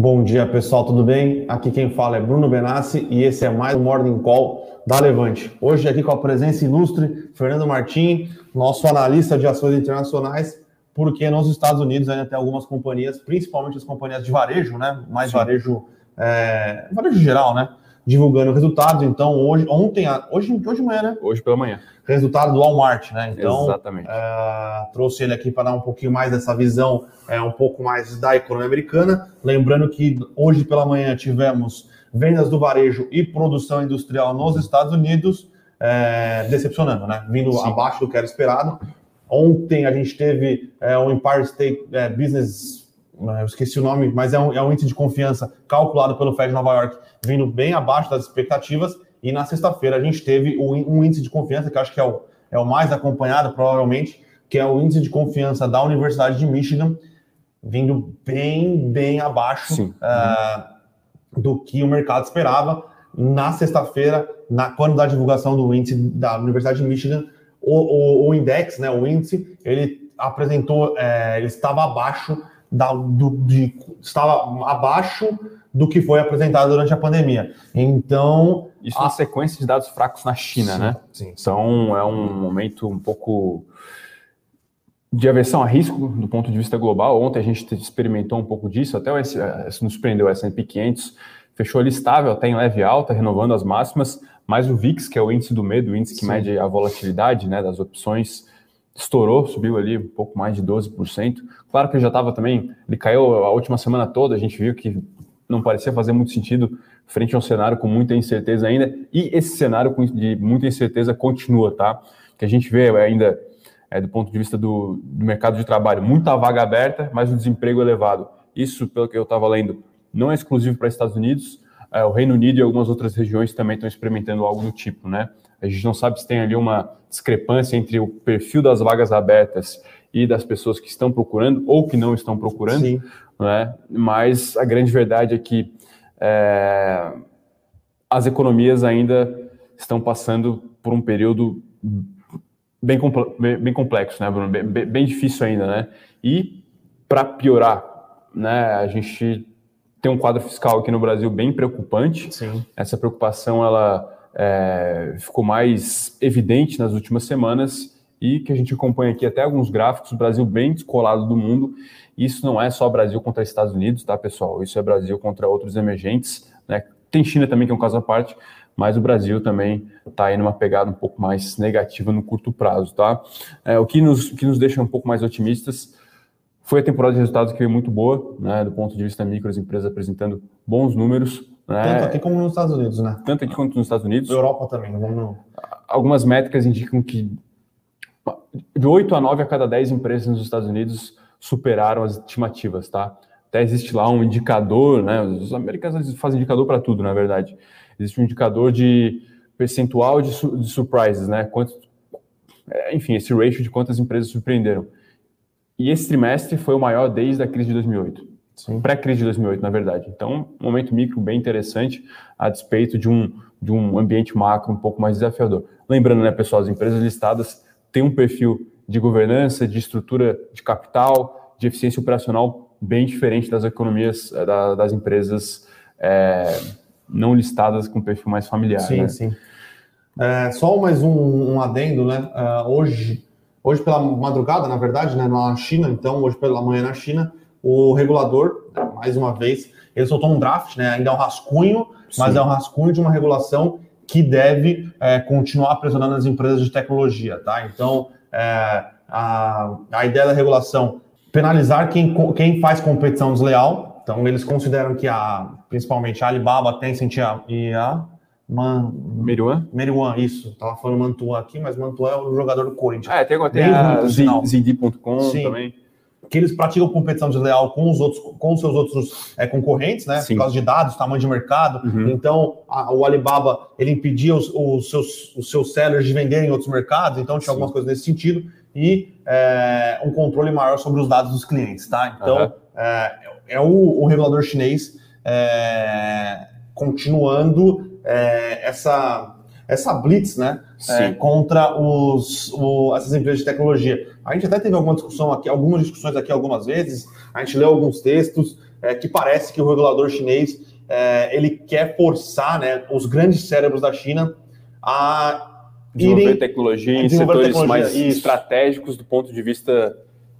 Bom dia, pessoal, tudo bem? Aqui quem fala é Bruno Benassi e esse é mais um Morning Call da Levante. Hoje aqui com a presença ilustre, Fernando Martim, nosso analista de ações internacionais, porque nos Estados Unidos ainda tem algumas companhias, principalmente as companhias de varejo, né? Mais Sim. varejo, é, varejo geral, né? Divulgando resultados. Então, hoje, ontem, hoje, hoje de manhã, né? Hoje pela manhã. Resultado do Walmart, né? Então, Exatamente. É, trouxe ele aqui para dar um pouquinho mais dessa visão, é, um pouco mais da economia americana. Lembrando que hoje pela manhã tivemos vendas do varejo e produção industrial nos Estados Unidos, é, decepcionando, né? Vindo Sim. abaixo do que era esperado. Ontem a gente teve é, o Empire State é, Business eu esqueci o nome, mas é um, é um índice de confiança calculado pelo Fed de Nova York, vindo bem abaixo das expectativas. E na sexta-feira a gente teve um índice de confiança, que acho que é o, é o mais acompanhado, provavelmente, que é o índice de confiança da Universidade de Michigan, vindo bem, bem abaixo uh, do que o mercado esperava. Na sexta-feira, na, quando da divulgação do índice da Universidade de Michigan, o, o, o index, né, o índice, ele apresentou, é, ele estava abaixo da, do, de, estava abaixo do que foi apresentado durante a pandemia. Então. Isso a... na sequência de dados fracos na China, sim, né? Sim. Então é um momento um pouco de aversão a risco do ponto de vista global. Ontem a gente experimentou um pouco disso, até o, se nos prendeu o S&P 500, fechou ali estável, até em leve alta, renovando as máximas, mas o VIX, que é o índice do medo, o índice que Sim. mede a volatilidade né, das opções, estourou, subiu ali um pouco mais de 12%. Claro que ele já estava também, ele caiu a última semana toda, a gente viu que não parecia fazer muito sentido frente a um cenário com muita incerteza ainda, e esse cenário de muita incerteza continua, tá? Que a gente vê ainda, é, do ponto de vista do, do mercado de trabalho, muita vaga aberta, mas o desemprego elevado. Isso, pelo que eu estava lendo, não é exclusivo para Estados Unidos, é, o Reino Unido e algumas outras regiões também estão experimentando algo do tipo, né? A gente não sabe se tem ali uma discrepância entre o perfil das vagas abertas e das pessoas que estão procurando ou que não estão procurando, Sim. né? mas a grande verdade é que é, as economias ainda estão passando por um período bem, bem complexo, né, Bruno? Bem, bem difícil ainda, né? E para piorar, né, a gente tem um quadro fiscal aqui no Brasil bem preocupante. Sim. Essa preocupação ela é, ficou mais evidente nas últimas semanas e que a gente acompanha aqui até alguns gráficos, o Brasil bem descolado do mundo. Isso não é só Brasil contra Estados Unidos, tá, pessoal? Isso é Brasil contra outros emergentes, né? Tem China também, que é um caso à parte, mas o Brasil também está aí numa pegada um pouco mais negativa no curto prazo, tá? É, o que nos, que nos deixa um pouco mais otimistas foi a temporada de resultados que veio muito boa, né? Do ponto de vista micro, as empresas apresentando bons números, né? Tanto aqui como nos Estados Unidos, né? Tanto aqui quanto nos Estados Unidos. Europa também, não vamos Algumas métricas indicam que de 8 a 9 a cada 10 empresas nos Estados Unidos superaram as estimativas, tá? Até existe lá um indicador, né? Os americanos fazem indicador para tudo, na verdade. Existe um indicador de percentual de, su de surprises, né? Quanto, é, enfim, esse ratio de quantas empresas surpreenderam. E esse trimestre foi o maior desde a crise de 2008 pré-crise de 2008, na verdade. Então, um momento micro bem interessante, a despeito de um, de um ambiente macro um pouco mais desafiador. Lembrando, né, pessoal, as empresas listadas têm um perfil de governança, de estrutura de capital, de eficiência operacional bem diferente das economias eh, da, das empresas é, não listadas com perfil mais familiar. Sim, né? sim. É, só mais um, um adendo, né? Uh, hoje, hoje pela madrugada, na verdade, né, na China, então, hoje pela manhã na China, o regulador, mais uma vez, ele soltou um draft, né? Ainda é um rascunho, Sim. mas é um rascunho de uma regulação que deve é, continuar pressionando as empresas de tecnologia, tá? Então, é, a, a ideia da regulação penalizar quem, quem faz competição desleal. Então, eles consideram que a, principalmente a Alibaba, Tencent e a Man... Meruan? Meruan, isso. Tava falando Mantua aqui, mas Mantua é o jogador do Corinthians. É, tem, tem a Zindi.com também que eles praticam competição desleal com os outros, com seus outros é, concorrentes, né? Sim. Por causa de dados, tamanho de mercado. Uhum. Então, a, o Alibaba ele impedia os, os, seus, os seus sellers de venderem em outros mercados. Então, tinha Sim. algumas coisas nesse sentido e é, um controle maior sobre os dados dos clientes, tá? Então, uhum. é, é o, o, regulador chinês é, continuando é, essa essa blitz, né, é, contra os, o, essas empresas de tecnologia. A gente até teve alguma discussão aqui, algumas discussões aqui algumas vezes, a gente leu alguns textos, é, que parece que o regulador chinês é, ele quer forçar né, os grandes cérebros da China a desenvolver irem, tecnologia em setores tecnologia, mais isso. estratégicos do ponto de vista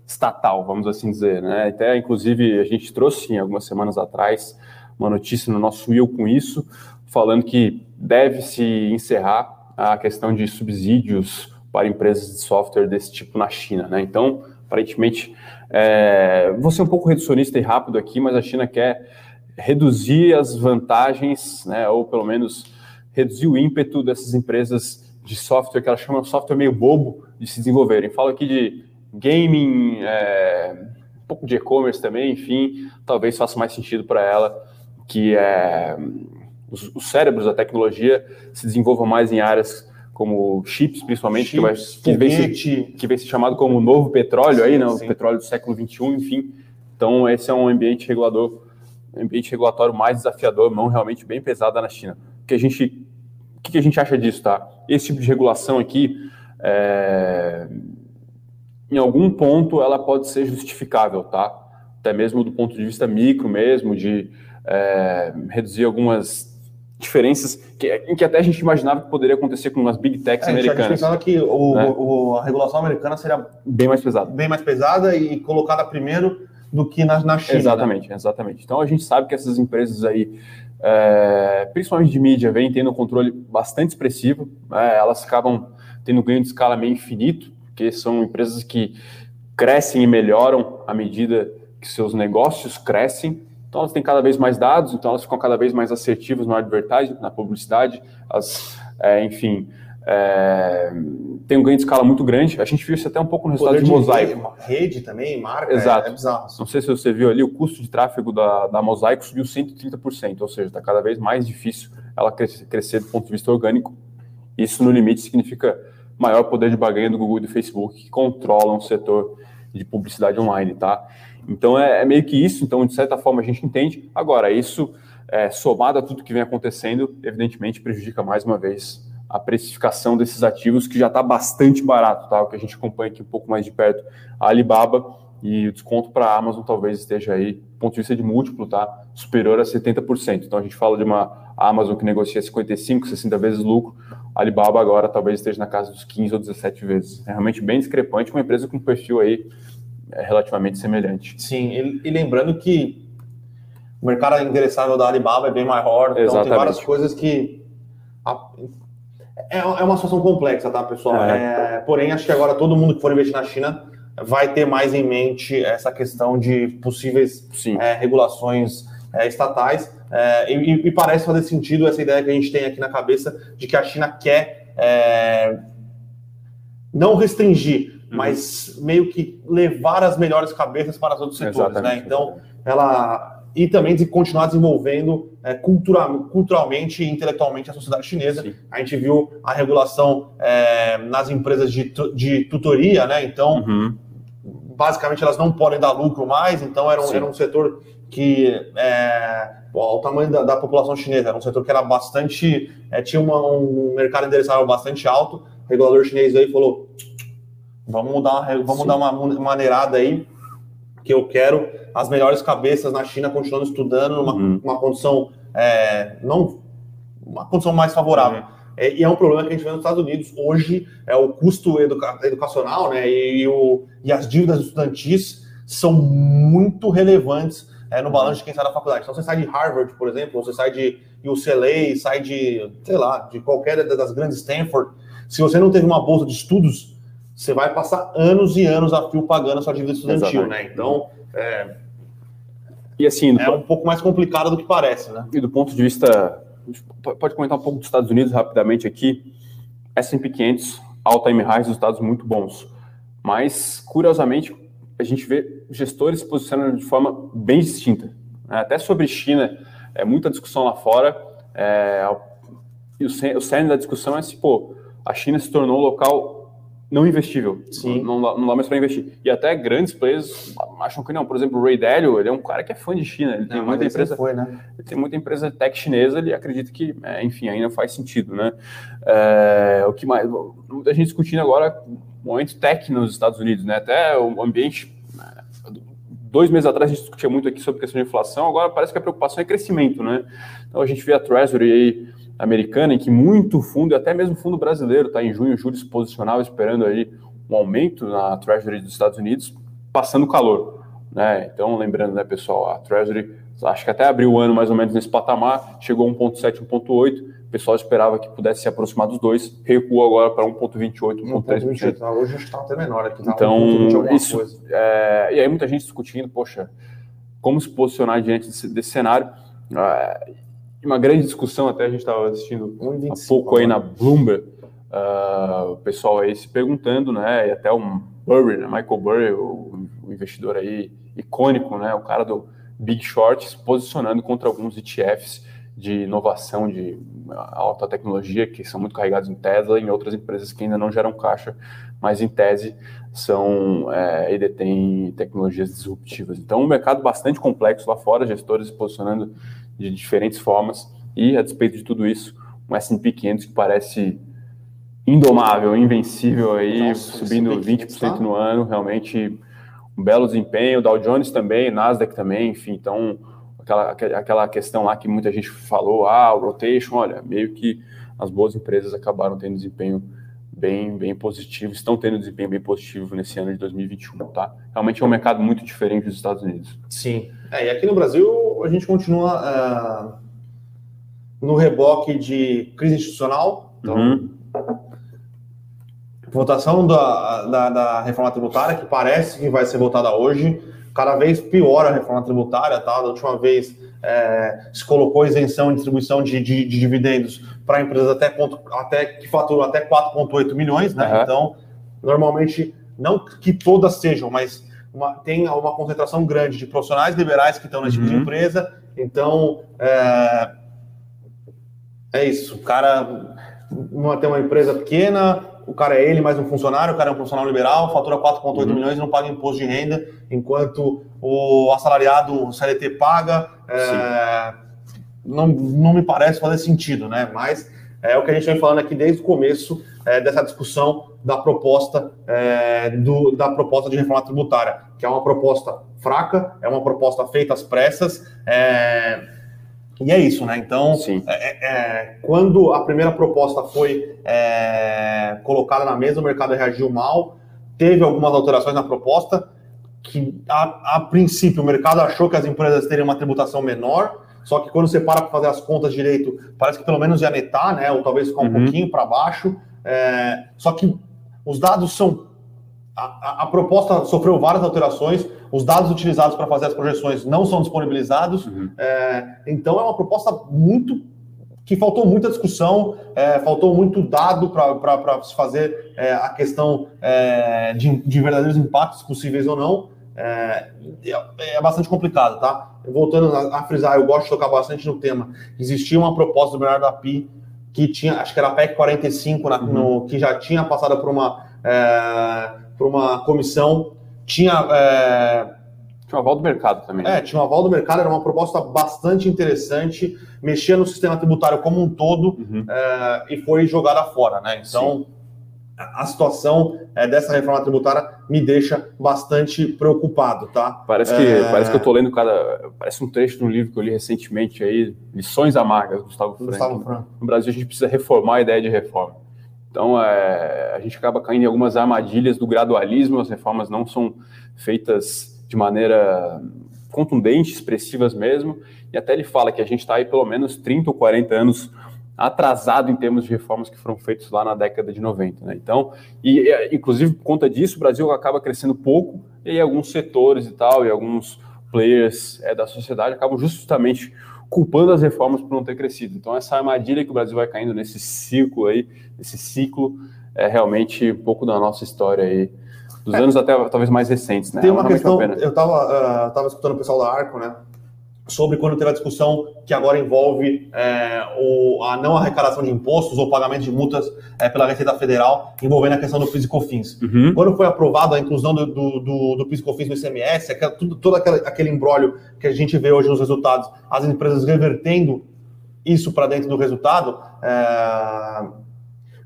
estatal, vamos assim dizer. Né? Até, inclusive, a gente trouxe algumas semanas atrás uma notícia no nosso Will com isso, falando que deve-se encerrar a questão de subsídios para empresas de software desse tipo na China. Né? Então, aparentemente, é, vou ser um pouco reducionista e rápido aqui, mas a China quer reduzir as vantagens, né, ou pelo menos reduzir o ímpeto dessas empresas de software que ela chama de software meio bobo de se desenvolverem. Falo aqui de gaming, é, um pouco de e-commerce também, enfim, talvez faça mais sentido para ela que é, os, os, cérebros da tecnologia se desenvolvam mais em áreas como chips, principalmente, chips, que, vai, que, vem se, que vem ser chamado como novo petróleo aí, né, o petróleo do século XXI, enfim. Então, esse é um ambiente regulador, um ambiente regulatório mais desafiador, mão realmente bem pesada na China. O que a gente, o que a gente acha disso, tá? Esse tipo de regulação aqui, é, em algum ponto, ela pode ser justificável, tá? Até mesmo do ponto de vista micro mesmo, de é, reduzir algumas diferenças que, em que até a gente imaginava que poderia acontecer com as big techs é, americanas. A gente pensava que o, né? o, a regulação americana seria bem mais pesada, bem mais pesada e colocada primeiro do que na, na China. Né? Exatamente, né? exatamente. Então a gente sabe que essas empresas aí, é, principalmente de mídia, vêm tendo um controle bastante expressivo. É, elas acabam tendo ganho de escala meio infinito, porque são empresas que crescem e melhoram à medida que seus negócios crescem. Então elas têm cada vez mais dados, então elas ficam cada vez mais assertivas no advertising, na publicidade, as, é, enfim, é, tem um ganho de escala muito grande. A gente viu isso até um pouco no resultado de, de Mosaico. Rede, rede, também, marca, Exato. É, é, bizarro. Não sei se você viu ali, o custo de tráfego da, da Mosaico subiu 130%, ou seja, está cada vez mais difícil ela crescer, crescer do ponto de vista orgânico. Isso, no limite, significa maior poder de barganha do Google e do Facebook, que controlam o setor de publicidade online, tá? Então é, é, meio que isso, então de certa forma a gente entende. Agora, isso é, somado a tudo que vem acontecendo, evidentemente prejudica mais uma vez a precificação desses ativos, que já está bastante barato, tá? O que a gente acompanha aqui um pouco mais de perto, a Alibaba e o desconto para a Amazon talvez esteja aí, do ponto de vista de múltiplo, tá? Superior a 70%. Então a gente fala de uma Amazon que negocia 55, 60 vezes lucro, Alibaba agora talvez esteja na casa dos 15 ou 17 vezes. É realmente bem discrepante, uma empresa com perfil aí relativamente semelhante. Sim, e, e, lembrando que o mercado endereçável da Alibaba é bem maior, então Exatamente. tem várias coisas que. É, é uma situação complexa, tá, pessoal? É. É, porém, acho que agora todo mundo que for investir na China vai ter mais em mente essa questão de possíveis é, regulações é, estatais. É, e, e, parece fazer sentido essa ideia que a gente tem aqui na cabeça de que a China quer não restringir Uhum. mas meio que levar as melhores cabeças para os outros setores, né? Então, ela e também de continuar desenvolvendo é, cultural, culturalmente e intelectualmente a sociedade chinesa. Sim. A gente viu a regulação é, nas empresas de, de tutoria, né? Então, uhum. basicamente, elas não podem dar lucro mais, então era um, era um setor que, é, o tamanho da, da, população chinesa, era um setor que era bastante, é, tinha uma, um mercado endereçável bastante alto, o regulador chinês aí falou, Vamos dar, vamos dar uma maneirada aí, que eu quero as melhores cabeças na China continuando estudando numa uhum. uma condição é, não uma condição mais favorável. Uhum. É, e é um problema que a gente vê nos Estados Unidos. Hoje, é o custo educa educacional né, e, o, e as dívidas estudantis são muito relevantes é, no balanço de quem sai da faculdade. Então, você sai de Harvard, por exemplo, você sai de UCLA, sai de, sei lá, de qualquer das grandes Stanford. Se você não teve uma bolsa de estudos, você vai passar anos e anos a fio pagando a sua dívida estudantil, Exatamente. né? Então, é, e assim, é um pouco mais complicado do que parece, né? E do ponto de vista, pode comentar um pouco dos Estados Unidos rapidamente aqui. S&P 500, all-time highs, resultados muito bons. Mas, curiosamente, a gente vê gestores se posicionando de forma bem distinta. Né? Até sobre China, é muita discussão lá fora. É, e o cerne da discussão é se, pô, a China se tornou um local não investível. Sim. Não, não, não dá mais para investir. E até grandes players acham que não. Por exemplo, o Ray Dalio, ele é um cara que é fã de China. Ele tem não, muita empresa. Foi, né? Ele tem muita empresa tech chinesa. Ele acredita que, é, enfim, ainda faz sentido, né? É, o que mais? Muita gente discutindo agora o momento tech nos Estados Unidos, né? Até o ambiente dois meses atrás a gente discutia muito aqui sobre questão de inflação, agora parece que a preocupação é crescimento, né? Então a gente vê a Treasury aí americana, em que muito fundo, e até mesmo fundo brasileiro, está em junho, julho se posicionava esperando aí um aumento na Treasury dos Estados Unidos, passando calor. Né? Então, lembrando, né, pessoal, a Treasury acho que até abriu o ano mais ou menos nesse patamar, chegou a 1,7, 1,8. O pessoal esperava que pudesse se aproximar dos dois, recuou agora para 1,28, 1,3%. Tá, hoje está até menor aqui. Tá então, isso. É, e aí muita gente discutindo, poxa, como se posicionar diante desse, desse cenário. É, uma grande discussão, até a gente estava assistindo há pouco aí na Bloomberg, uh, o pessoal aí se perguntando, né, e até o Burry, né, Michael Burry, o, o, investidor aí icônico, né, o cara do Big Short, se posicionando contra alguns ETFs de inovação, de alta tecnologia, que são muito carregados em Tesla e em outras empresas que ainda não geram caixa, mas em tese são é, e detêm tecnologias disruptivas. Então, um mercado bastante complexo lá fora, gestores se posicionando de diferentes formas, e a despeito de tudo isso, um S&P 500 que parece indomável, invencível aí, Nossa, subindo 20% tá? no ano, realmente um belo desempenho, Dow Jones também, Nasdaq também, enfim, então aquela, aquela questão lá que muita gente falou, ah, o rotation, olha, meio que as boas empresas acabaram tendo desempenho bem, bem positivo, estão tendo desempenho bem positivo nesse ano de 2021, tá? Realmente é um mercado muito diferente dos Estados Unidos. Sim. É, e aqui no Brasil a gente continua uh, no reboque de crise institucional. Então, uhum. Votação da, da, da, reforma tributária, que parece que vai ser votada hoje, cada vez pior a reforma tributária, tá? Da última vez é, se colocou isenção em distribuição de, de, de dividendos para empresas até, até que faturam até 4,8 milhões, né? Uhum. Então, normalmente, não que todas sejam, mas uma, tem uma concentração grande de profissionais liberais que estão nesse uhum. tipo de uhum. empresa. Então, é, é isso. O cara tem uma empresa pequena, o cara é ele mais um funcionário, o cara é um profissional liberal, fatura 4,8 uhum. milhões e não paga imposto de renda, enquanto o assalariado o CLT paga. É, não, não me parece fazer sentido, né? Mas é o que a gente vem falando aqui desde o começo é, dessa discussão da proposta é, do, da proposta de reforma tributária, que é uma proposta fraca, é uma proposta feita às pressas. É, e é isso, né? Então, é, é, é, quando a primeira proposta foi é, colocada na mesa, o mercado reagiu mal, teve algumas alterações na proposta, que a, a princípio o mercado achou que as empresas teriam uma tributação menor, só que quando você para para fazer as contas direito, parece que pelo menos ia netar, né? Ou talvez ficar um uhum. pouquinho para baixo. É, só que os dados são. A, a, proposta sofreu várias alterações, os dados utilizados para fazer as projeções não são disponibilizados, uhum. é, então é uma proposta muito que faltou muita discussão, é, faltou muito dado para se fazer é, a questão de, de, verdadeiros impactos possíveis ou não. É, é, é bastante complicado, tá? Voltando a, a, frisar, eu gosto de tocar bastante no tema. Existia uma proposta do Bernardo Api que tinha, acho que era a PEC 45, na, uhum. no, que já tinha passado por uma, por uma comissão, tinha. É, tinha um aval do mercado também. Né? É, tinha um aval do mercado, era uma proposta bastante interessante, mexia no sistema tributário como um todo uhum. é, e foi jogada fora, né? Então. Sim a situação é, dessa reforma tributária me deixa bastante preocupado, tá? Parece que, é... parece que eu estou lendo cada. Parece um trecho de um livro que eu li recentemente aí, Lições Amargas, Gustavo Franco. Gustavo Franco. No Brasil a gente precisa reformar a ideia de reforma. Então é, a gente acaba caindo em algumas armadilhas do gradualismo, as reformas não são feitas de maneira contundente, expressivas mesmo, e até ele fala que a gente está aí pelo menos 30 ou 40 anos atrasado em termos de reformas que foram feitas lá na década de 90. Né? Então, e inclusive por conta disso, o Brasil acaba crescendo pouco e alguns setores e tal, e alguns players é, da sociedade acabam justamente culpando as reformas por não ter crescido. Então, essa armadilha que o Brasil vai caindo nesse ciclo aí, nesse ciclo, é realmente um pouco da nossa história aí, dos é. anos até talvez mais recentes, né? Tem uma questão, eu estava uh, tava escutando o pessoal da Arco, né? Sobre quando teve a discussão que agora envolve é, o, a não arrecadação de impostos ou pagamento de multas é, pela Receita Federal, envolvendo a questão do PIS e COFINS. Uhum. Quando foi aprovada a inclusão do, do, do, do PIS e COFINS no ICMS, aquela, tudo, todo aquele, aquele embrólio que a gente vê hoje nos resultados, as empresas revertendo isso para dentro do resultado, é,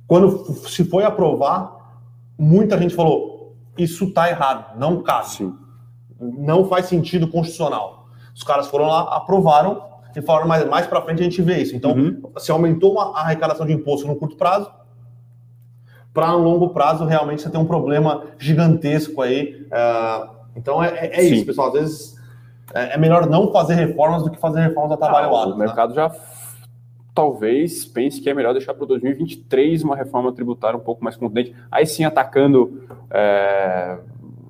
quando se foi aprovar, muita gente falou, isso está errado, não cabe. Sim não faz sentido constitucional. Os caras foram lá, aprovaram e falaram, mas mais para frente a gente vê isso. Então, uhum. se aumentou a arrecadação de imposto no curto prazo, para no longo prazo realmente você tem um problema gigantesco aí. Uh, então é, é, é isso, pessoal. Às vezes é, é, melhor não fazer reformas do que fazer reformas atabalhoadas. Ah, o né? mercado já talvez pense que é melhor deixar para 2023 uma reforma tributária um pouco mais contundente, aí sim atacando é,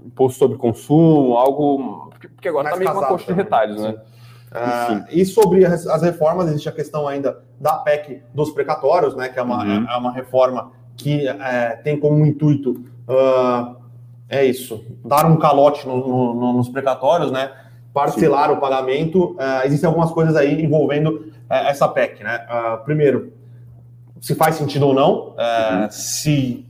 imposto sobre consumo, algo. Porque agora está meio uma coxa de retalhos, né? Uh, e sobre as, as, reformas, existe a questão ainda da PEC dos precatórios, né? Que é uma, uhum. é, é uma reforma que é, tem como intuito uh, é isso, dar um calote no, no, nos precatórios, né? Parcelar Sim. o pagamento. Uh, existem algumas coisas aí envolvendo é, essa PEC, né? Uh, primeiro, se faz sentido ou não, é, uhum. se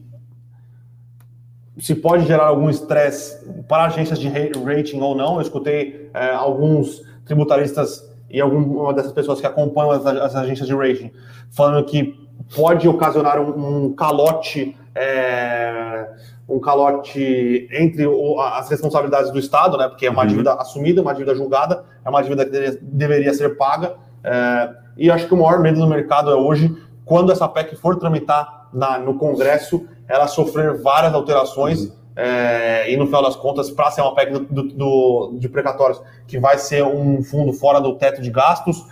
se pode gerar algum estresse para agências de rating ou não. Eu escutei é, alguns tributaristas e alguma dessas pessoas que acompanham as, as, agências de rating falando que pode ocasionar um, um calote é, um calote entre o, as responsabilidades do Estado, né? Porque é uma uhum. dívida assumida, uma dívida julgada, é uma dívida que deveria, deveria ser paga. É, e acho que o maior medo do mercado é hoje, quando essa PEC for tramitar na, no Congresso, ela sofrer várias alterações. É, e no final das contas, para ser uma PEC do, do, do, de precatórios que vai ser um fundo fora do teto de gastos,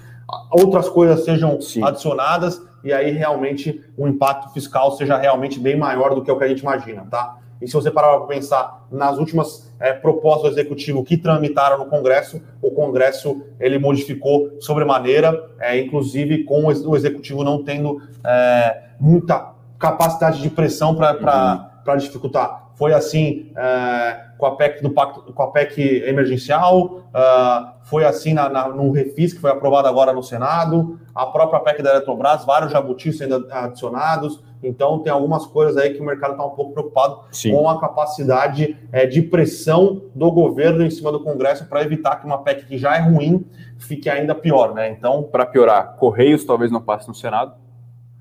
outras coisas sejam Sim. adicionadas e aí realmente o impacto fiscal seja realmente bem maior do que o que a gente imagina, tá? E se você parar para pensar nas últimas é, propostas do executivo que tramitaram no Congresso, o Congresso ele modificou sobremaneira, é, inclusive com o executivo não tendo é, muita capacidade de pressão para uhum. dificultar. Foi assim é, com a PEC do pacto, com a PEC emergencial, uh, foi assim na, na, no refis que foi aprovado agora no Senado, a própria PEC da Eletrobras, vários jabutis sendo adicionados. Então tem algumas coisas aí que o mercado está um pouco preocupado Sim. com a capacidade é, de pressão do governo em cima do Congresso para evitar que uma PEC que já é ruim fique ainda pior, né? Então, para piorar, Correios talvez não passe no Senado.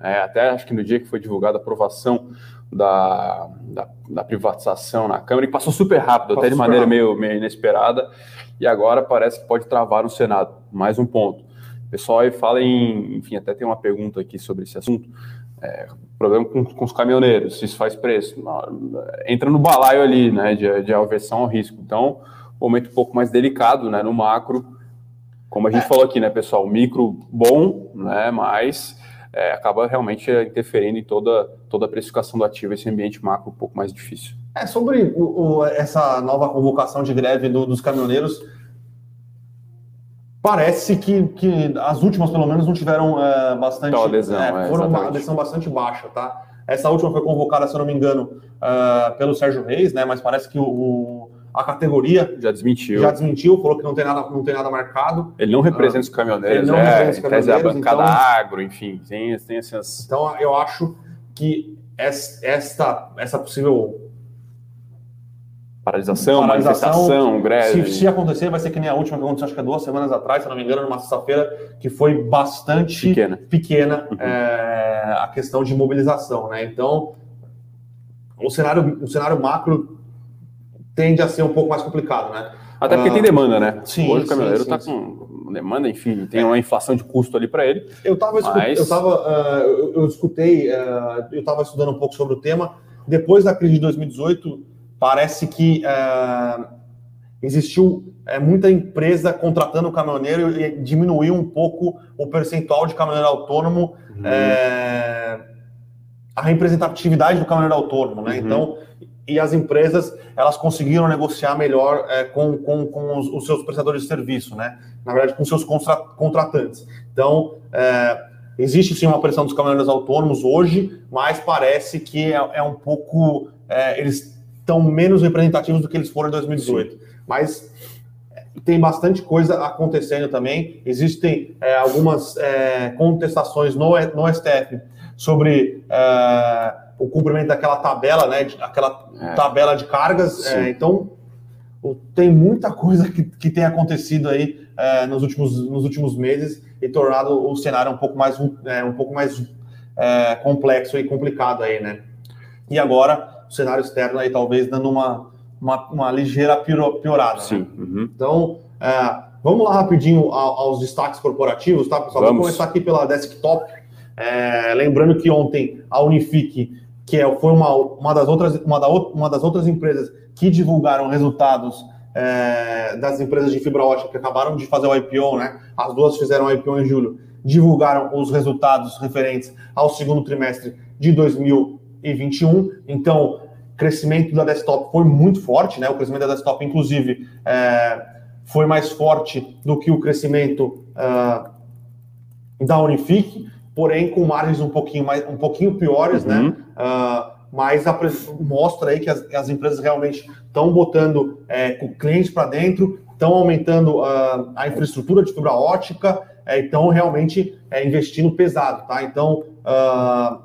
É, até acho que no dia que foi divulgada a aprovação da, da, da, privatização na Câmara, e passou super rápido, passou até de maneira meio, meio inesperada, e agora parece que pode travar no Senado. Mais um ponto. O pessoal aí fala em, enfim, até tem uma pergunta aqui sobre esse assunto. É, problema com, com, os caminhoneiros, isso faz preço. Entra no balaio ali, né, de, de aversão ao risco. Então, momento um pouco mais delicado, né, no macro. Como a gente é. falou aqui, né, pessoal, micro bom, né, mas é, acaba realmente interferindo em toda, toda a precificação do ativo, esse ambiente macro um pouco mais difícil. É, sobre o, o, essa nova convocação de greve do, dos caminhoneiros, parece que, que as últimas, pelo menos, não tiveram é, bastante. Então, adesão, é, foram uma adesão bastante baixa, tá? Essa última foi convocada, se eu não me engano, uh, pelo Sérgio Reis, né? Mas parece que o, a categoria já desmentiu. Já desmentiu, falou que não tem nada, não tem nada marcado. Ele não representa ah, os caminhoneiros, ele não é, representa os caminhoneiros, a bancada então, agro, enfim, tem, tem essas. Então eu acho que esta, essa possível paralisação, paralisação manifestação, greve. Se, se, acontecer, vai ser que nem a última que aconteceu, acho que há duas semanas atrás, se não me engano, numa sexta-feira, que foi bastante pequena, pequena uhum. é, a questão de mobilização, né? Então, o cenário, o cenário macro tende a ser um pouco mais complicado, né? Até porque uh, tem demanda, né? Sim, Hoje o caminhoneiro está com demanda, enfim, tem é. uma inflação de custo ali para ele. Eu estava, mas... eu, tava, uh, eu, eu, escutei, uh, eu estava estudando um pouco sobre o tema. Depois da crise de 2018, parece que existiu muita empresa contratando o caminhoneiro e diminuiu um pouco o percentual de caminhoneiro autônomo, uhum. a representatividade do caminhoneiro autônomo, né? Uhum. Então e as empresas elas conseguiram negociar melhor é, com, com, com os, os, seus prestadores de serviço, né? Na verdade, com seus contra, contratantes. Então, é, existe sim uma pressão dos caminhoneiros autônomos hoje, mas parece que é, é um pouco. É, eles estão menos representativos do que eles foram em 2018. Sim. Mas é, tem bastante coisa acontecendo também. Existem é, algumas contestações no, no STF sobre o cumprimento daquela tabela, né? Aquela é. tabela de cargas. É, então, tem muita coisa que, que tem acontecido aí é, nos, últimos, nos últimos meses e tornado o cenário um pouco mais, é, um pouco mais é, complexo e complicado aí, né? E agora, o cenário externo aí talvez dando uma, uma, uma ligeira piorada. Sim. Né? Uhum. Então, é, vamos lá rapidinho aos destaques corporativos, tá, pessoal? Vamos, vamos começar aqui pela desktop. É, lembrando que ontem a Unifique, que é, foi uma, uma, das outras, uma, da, uma das outras empresas que divulgaram resultados é, das empresas de fibra ótica que acabaram de fazer o IPO, né? As duas fizeram o IPO em julho, divulgaram os resultados referentes ao segundo trimestre de 2021. Então, crescimento da desktop foi muito forte, né? O crescimento da desktop, inclusive, é, foi mais forte do que o crescimento uh, da Unifique, porém com margens um pouquinho mais, um pouquinho piores, né? uhum. né? Mas mostra aí que as, as empresas realmente estão botando é, clientes para dentro, estão aumentando uh, a infraestrutura de fibra ótica, estão é, realmente é, investindo pesado, tá? Então,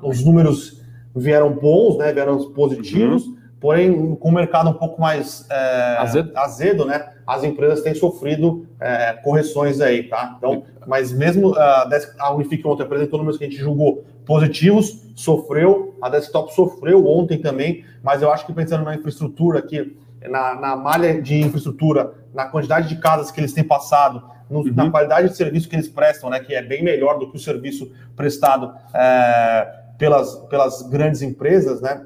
os números vieram bons, né? Vieram positivos, uhum. porém, com o mercado um pouco mais é, azedo. azedo, né? As empresas têm sofrido é, correções aí, tá? Então, mas mesmo uh, a Unifique ontem apresentou números que a gente julgou positivos, sofreu, a desktop sofreu ontem também, mas eu acho que pensando na infraestrutura aqui, na, na malha de infraestrutura, na quantidade de casas que eles têm passado, no, uhum. na qualidade de serviço que eles prestam, né, que é bem melhor do que o serviço prestado é, pelas, pelas grandes empresas, né,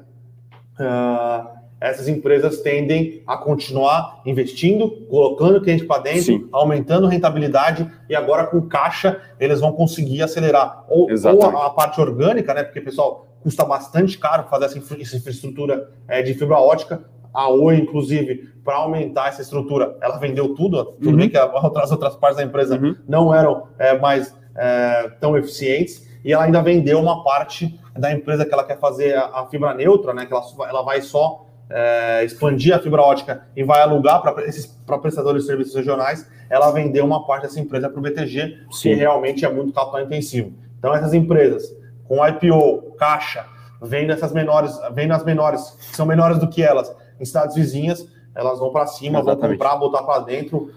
uh, essas empresas tendem a continuar investindo, colocando cliente para dentro, Sim. aumentando rentabilidade e agora com caixa eles vão conseguir acelerar ou, ou a, a, parte orgânica, né? Porque pessoal custa bastante caro fazer essa, infraestrutura é, de fibra ótica. A Oi, inclusive, para aumentar essa estrutura, ela vendeu tudo. Tudo uhum. bem que as outras partes da empresa uhum. não eram é, mais é, tão eficientes e ela ainda vendeu uma parte da empresa que ela quer fazer a, a fibra neutra, né? Que ela, ela vai só é, expandir a fibra ótica e vai alugar para esses pra prestadores de serviços regionais, ela vendeu uma parte dessa empresa para o BTG, Sim. que realmente é muito capital intensivo. Então, essas empresas com IPO, caixa, vendo essas menores, vendo as menores, que são menores do que elas, em cidades vizinhas, elas vão para cima, Exatamente. vão comprar, botar para dentro.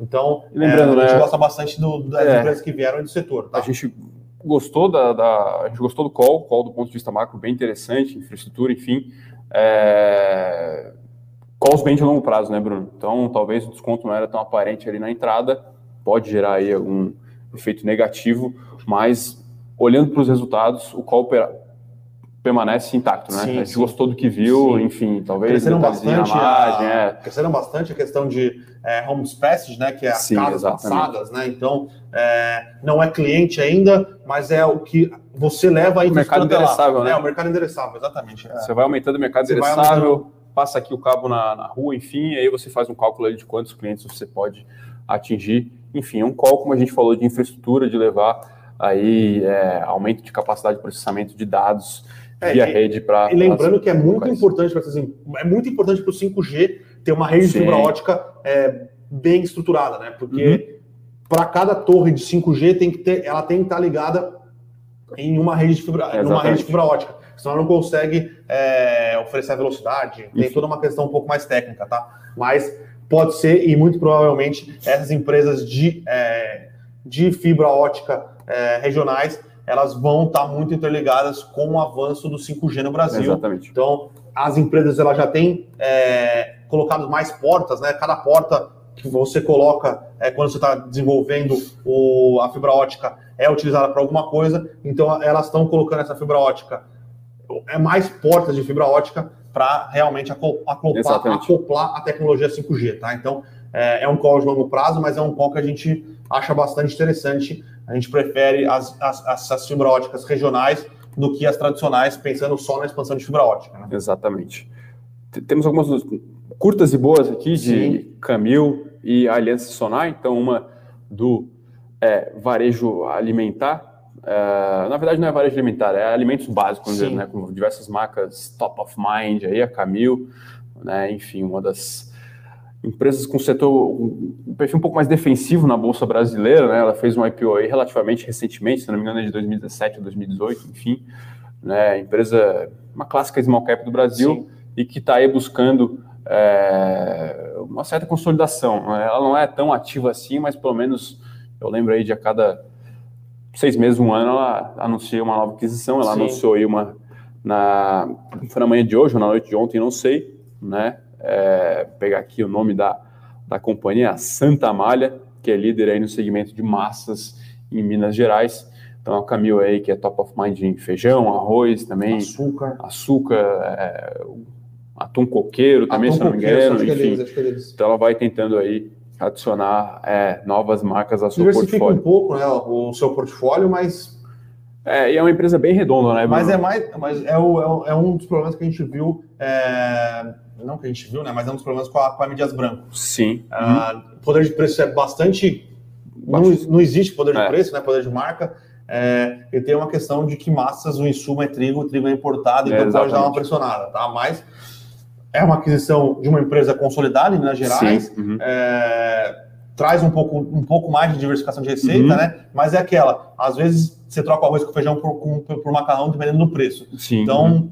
Então, lembrando, é, a gente né, gosta bastante do, das é, empresas que vieram do setor. Tá? A gente gostou da, da, a gente gostou do call, call do ponto de vista macro, bem interessante, infraestrutura, enfim. É... Calls bem de longo prazo, né, Bruno? Então, talvez o desconto não era tão aparente ali na entrada, pode gerar aí algum efeito negativo, mas olhando para os resultados, o call permanece intacto, né? Sim, a gente sim. gostou do que viu, sim. enfim, talvez cresceram bastante, a, é. cresceram bastante a questão de é, homes passed, né? Que é as casas exatamente. passadas, né? Então é, não é cliente ainda, mas é o que você leva aí. O mercado endereçável, né? É, o mercado endereçável, exatamente. É. Você vai aumentando o mercado você endereçável, passa aqui o cabo na, na rua, enfim, aí você faz um cálculo de quantos clientes você pode atingir. Enfim, é um cálculo, como a gente falou, de infraestrutura, de levar aí é, aumento de capacidade de processamento de dados via e, rede para. E lembrando que é muito importante para é muito importante para o 5G ter uma rede Sim. de fibra ótica é, bem estruturada, né? Porque uhum. para cada torre de 5G tem que ter, ela tem que estar ligada em uma rede de fibra, numa rede de fibra ótica. Senão ela não consegue é, oferecer a velocidade. Tem toda uma questão um pouco mais técnica, tá? Mas pode ser e muito provavelmente essas empresas de, é, de fibra ótica é, regionais elas vão estar muito interligadas com o avanço do 5G no Brasil. Exatamente. Então, as empresas elas já têm é, colocado mais portas, né? Cada porta que você coloca é, quando você está desenvolvendo o, a fibra ótica é utilizada para alguma coisa. Então, elas estão colocando essa fibra ótica, é mais portas de fibra ótica para realmente acoplar, acoplar, a tecnologia 5G, tá? Então, é, é um call de longo prazo, mas é um call que a gente acha bastante interessante a gente prefere as, as, as fibra óticas regionais do que as tradicionais, pensando só na expansão de fibra ótica. Né? Exatamente. Temos algumas curtas e boas aqui de Sim. Camil e Aliança Sonar, então uma do é, varejo alimentar. É, na verdade, não é varejo alimentar, é alimentos básicos, dizer, né, com diversas marcas top of mind, aí a Camil, né, enfim, uma das empresas com setor, um perfil um pouco mais defensivo na Bolsa Brasileira, né? Ela fez um IPO aí relativamente recentemente, se não me engano, é de 2017 ou 2018, enfim. Né? Empresa, uma clássica small cap do Brasil Sim. e que está aí buscando é, uma certa consolidação. Né? Ela não é tão ativa assim, mas pelo menos eu lembro aí de a cada seis meses, um ano, ela anuncia uma nova aquisição. Ela Sim. anunciou aí uma na, foi na manhã de hoje ou na noite de ontem, não sei, né? É, pegar aqui o nome da, da companhia, Santa Malha, que é líder aí no segmento de massas em Minas Gerais. Então, é o Camil aí que é top of mind em feijão, arroz também. Açúcar. Açúcar, é, atum coqueiro também, atum se não me engano. Enfim. É deles, é então, ela vai tentando aí adicionar é, novas marcas ao seu Diversifica portfólio. um pouco né, o seu portfólio, mas... É, e é uma empresa bem redonda, né? Mas é mais, mas é, é, o, é um dos problemas que a gente viu, é, não que a gente viu, né? Mas é um dos problemas com a, com a Branco. Sim. Ah, uhum. Poder de preço é bastante... Não, não existe poder de é. preço, né? Poder de marca. É, e tem uma questão de que massas, o insumo é trigo, o trigo é importado, então pode dar uma pressionada, tá? Mas é uma aquisição de uma empresa consolidada em Minas Gerais, uhum. é, traz um pouco, um pouco mais de diversificação de receita, uhum. né? Mas é aquela, às vezes você troca o arroz com feijão por, com, por macarrão dependendo do preço. Sim. Então uhum.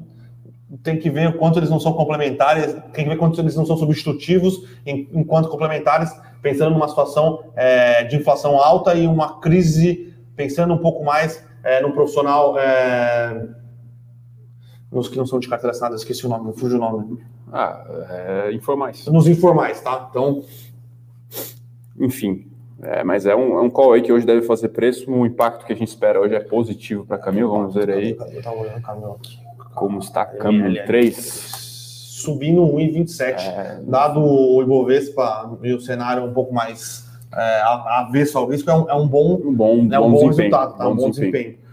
Tem que ver o quanto eles não são complementares, tem que ver quanto eles não são substitutivos enquanto complementares, pensando numa situação é, de inflação alta e uma crise, pensando um pouco mais é, no profissional. É, nos que não são de carteira assinada, esqueci o nome, fugiu o nome. Ah, é, informais. Nos informais, tá? Então. Enfim. É, mas é um, é um call aí que hoje deve fazer preço. O impacto que a gente espera hoje é positivo para Camil. Vamos ver aí. Eu tava olhando o Camil aqui. Como está Camil 3? Subindo 1,27. É... Dado o Ibovespa e o cenário um pouco mais é, avesso ao risco, é um, é um bom, um bom, é um bom, bom resultado, tá? Um bom desempenho. desempenho.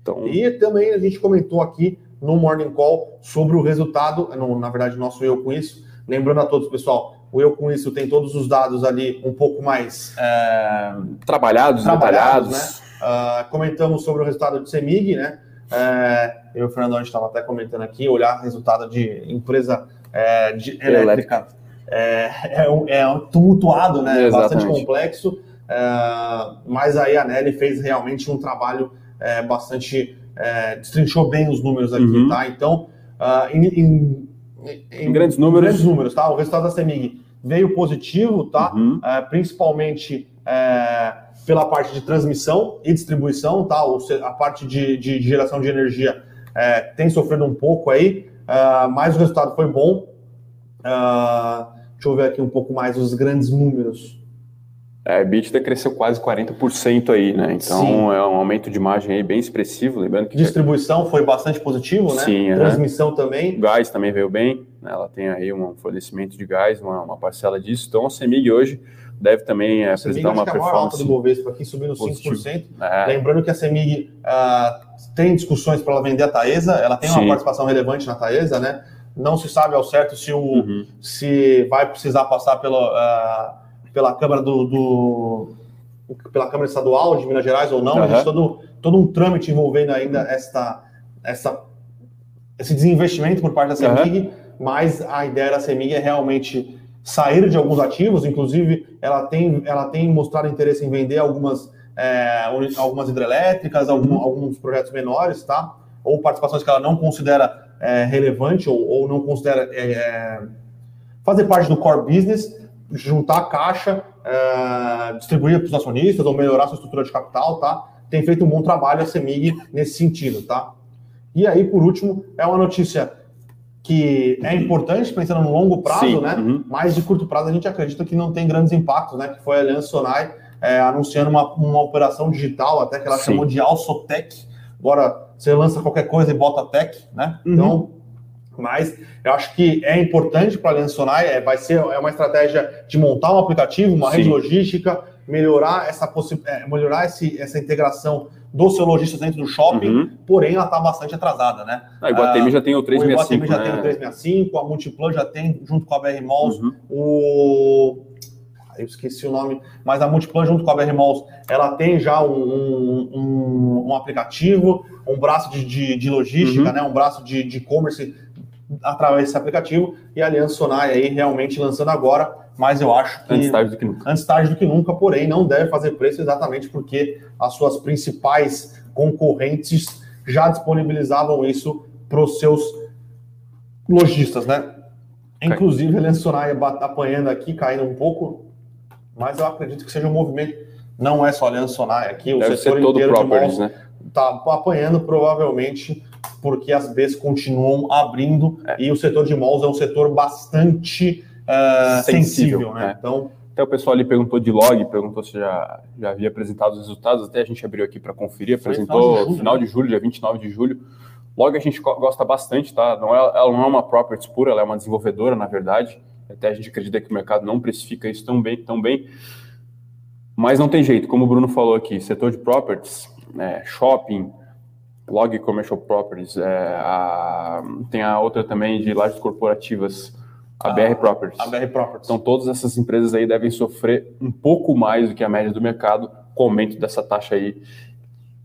Então... E também a gente comentou aqui no Morning Call sobre o resultado, no, na verdade, nosso Eu Com Isso. Lembrando a todos, pessoal, o Eu Com Isso tem todos os dados ali um pouco mais é, trabalhados, trabalhados, detalhados. Né? Uh, comentamos sobre o resultado de Semig, né? É, eu e o Fernando, a gente estava até comentando aqui, olhar resultado de empresa é, de elétrica é, é, é tumultuado, né? Bastante complexo. É, mas aí a Nelly fez realmente um trabalho é, bastante é, destrinchou bem os números aqui, uhum. tá? Então, uh, em, em, em, grandes números, grandes números, tá? O resultado da Semig veio positivo, tá? Uhum. Uh, principalmente é, pela parte de transmissão e distribuição, tá? a parte de, de, geração de energia é, tem sofrido um pouco aí, uh, mas o resultado foi bom. deixa eu ver aqui um pouco mais os grandes números. É, a EBITDA cresceu quase 40% aí, né? Então Sim. é um aumento de margem aí bem expressivo, lembrando que distribuição foi bastante positivo, né? Sim, transmissão também. O gás também veio bem, né? ela tem aí um fornecimento de gás, uma, uma parcela disso. Então a Semig hoje deve também é, apresentar uma performance. A alta do Bovespa aqui subindo positivo. 5%. É. Lembrando que a Semig uh, tem discussões para ela vender a Taesa, ela tem Sim. uma participação relevante na Taesa, né? Não se sabe ao certo se o uhum. se vai precisar passar pelo uh, pela Câmara do, do, pela Câmara Estadual de Minas Gerais ou não, uhum. existe todo, todo um trâmite envolvendo ainda esta, essa, esse desinvestimento por parte da CEMIG, uhum. mas a ideia da CEMIG é realmente sair de alguns ativos, inclusive ela tem, ela tem mostrado interesse em vender algumas, é, algumas hidrelétricas, algum, alguns projetos menores, tá? Ou participações que ela não considera é, relevante ou, ou não considera é, é fazer parte do core business, juntar caixa, é, distribuir para os acionistas ou melhorar sua estrutura de capital, tá? Tem feito um bom trabalho a CEMIG nesse sentido, tá? E aí, por último, é uma notícia que é importante pensando no longo prazo, Sim, né? Uhum. Mas de curto prazo a gente acredita que não tem grandes impactos, né? Que foi a Aliança Sonai é, anunciando uma, uma operação digital, até que ela Sim. chamou de Alsotec. Agora você lança qualquer coisa e bota tech, né? Uhum. Então mas eu acho que é importante para a Aliança Sonai, é, vai ser é uma estratégia de montar um aplicativo, uma Sim. rede logística, melhorar essa é, melhorar esse, essa integração do seu lojista dentro do shopping, uhum. porém ela está bastante atrasada, né? A ah, Iguatemi uh, já tem o 365, o Iguatemi já né? tem o 365, a Multiplan já tem, junto com a BR Malls, uhum. o... Eu esqueci o nome, mas a Multiplan junto com a BR Malls, ela tem já um, um, um aplicativo, um braço de, de, de logística, uhum. né? um braço de e-commerce através desse aplicativo e a Aliança Sonai aí realmente lançando agora, mas eu acho que antes tarde do que nunca. Antes tarde do que nunca, porém não deve fazer preço exatamente porque as suas principais concorrentes já disponibilizavam isso para os seus lojistas, né? Inclusive, a Aliança Sonai apanhando aqui, caindo um pouco, mas eu acredito que seja um movimento, não é só a Aliança Sonai aqui, o deve setor inteiro properties, né? está apanhando provavelmente porque as Bs continuam abrindo é. e o setor de malls é um setor bastante uh, sensível, sensível, né? É. Então até o pessoal ali perguntou de log, perguntou se já, já havia apresentado os resultados, até a gente abriu aqui para conferir, apresentou final de, final de julho, dia 29 de julho. Log a gente gosta bastante, tá? Não é, ela não é uma properties pura, ela é uma desenvolvedora, na verdade. Até a gente acredita que o mercado não precifica isso tão bem, tão bem. Mas não tem jeito, como o Bruno falou aqui, setor de properties, é, shopping, log commercial properties, é, a, tem a outra também de lajes corporativas, a, a BR Properties. A BR Properties. Então, todas essas empresas aí devem sofrer um pouco mais do que a média do mercado com o aumento dessa taxa aí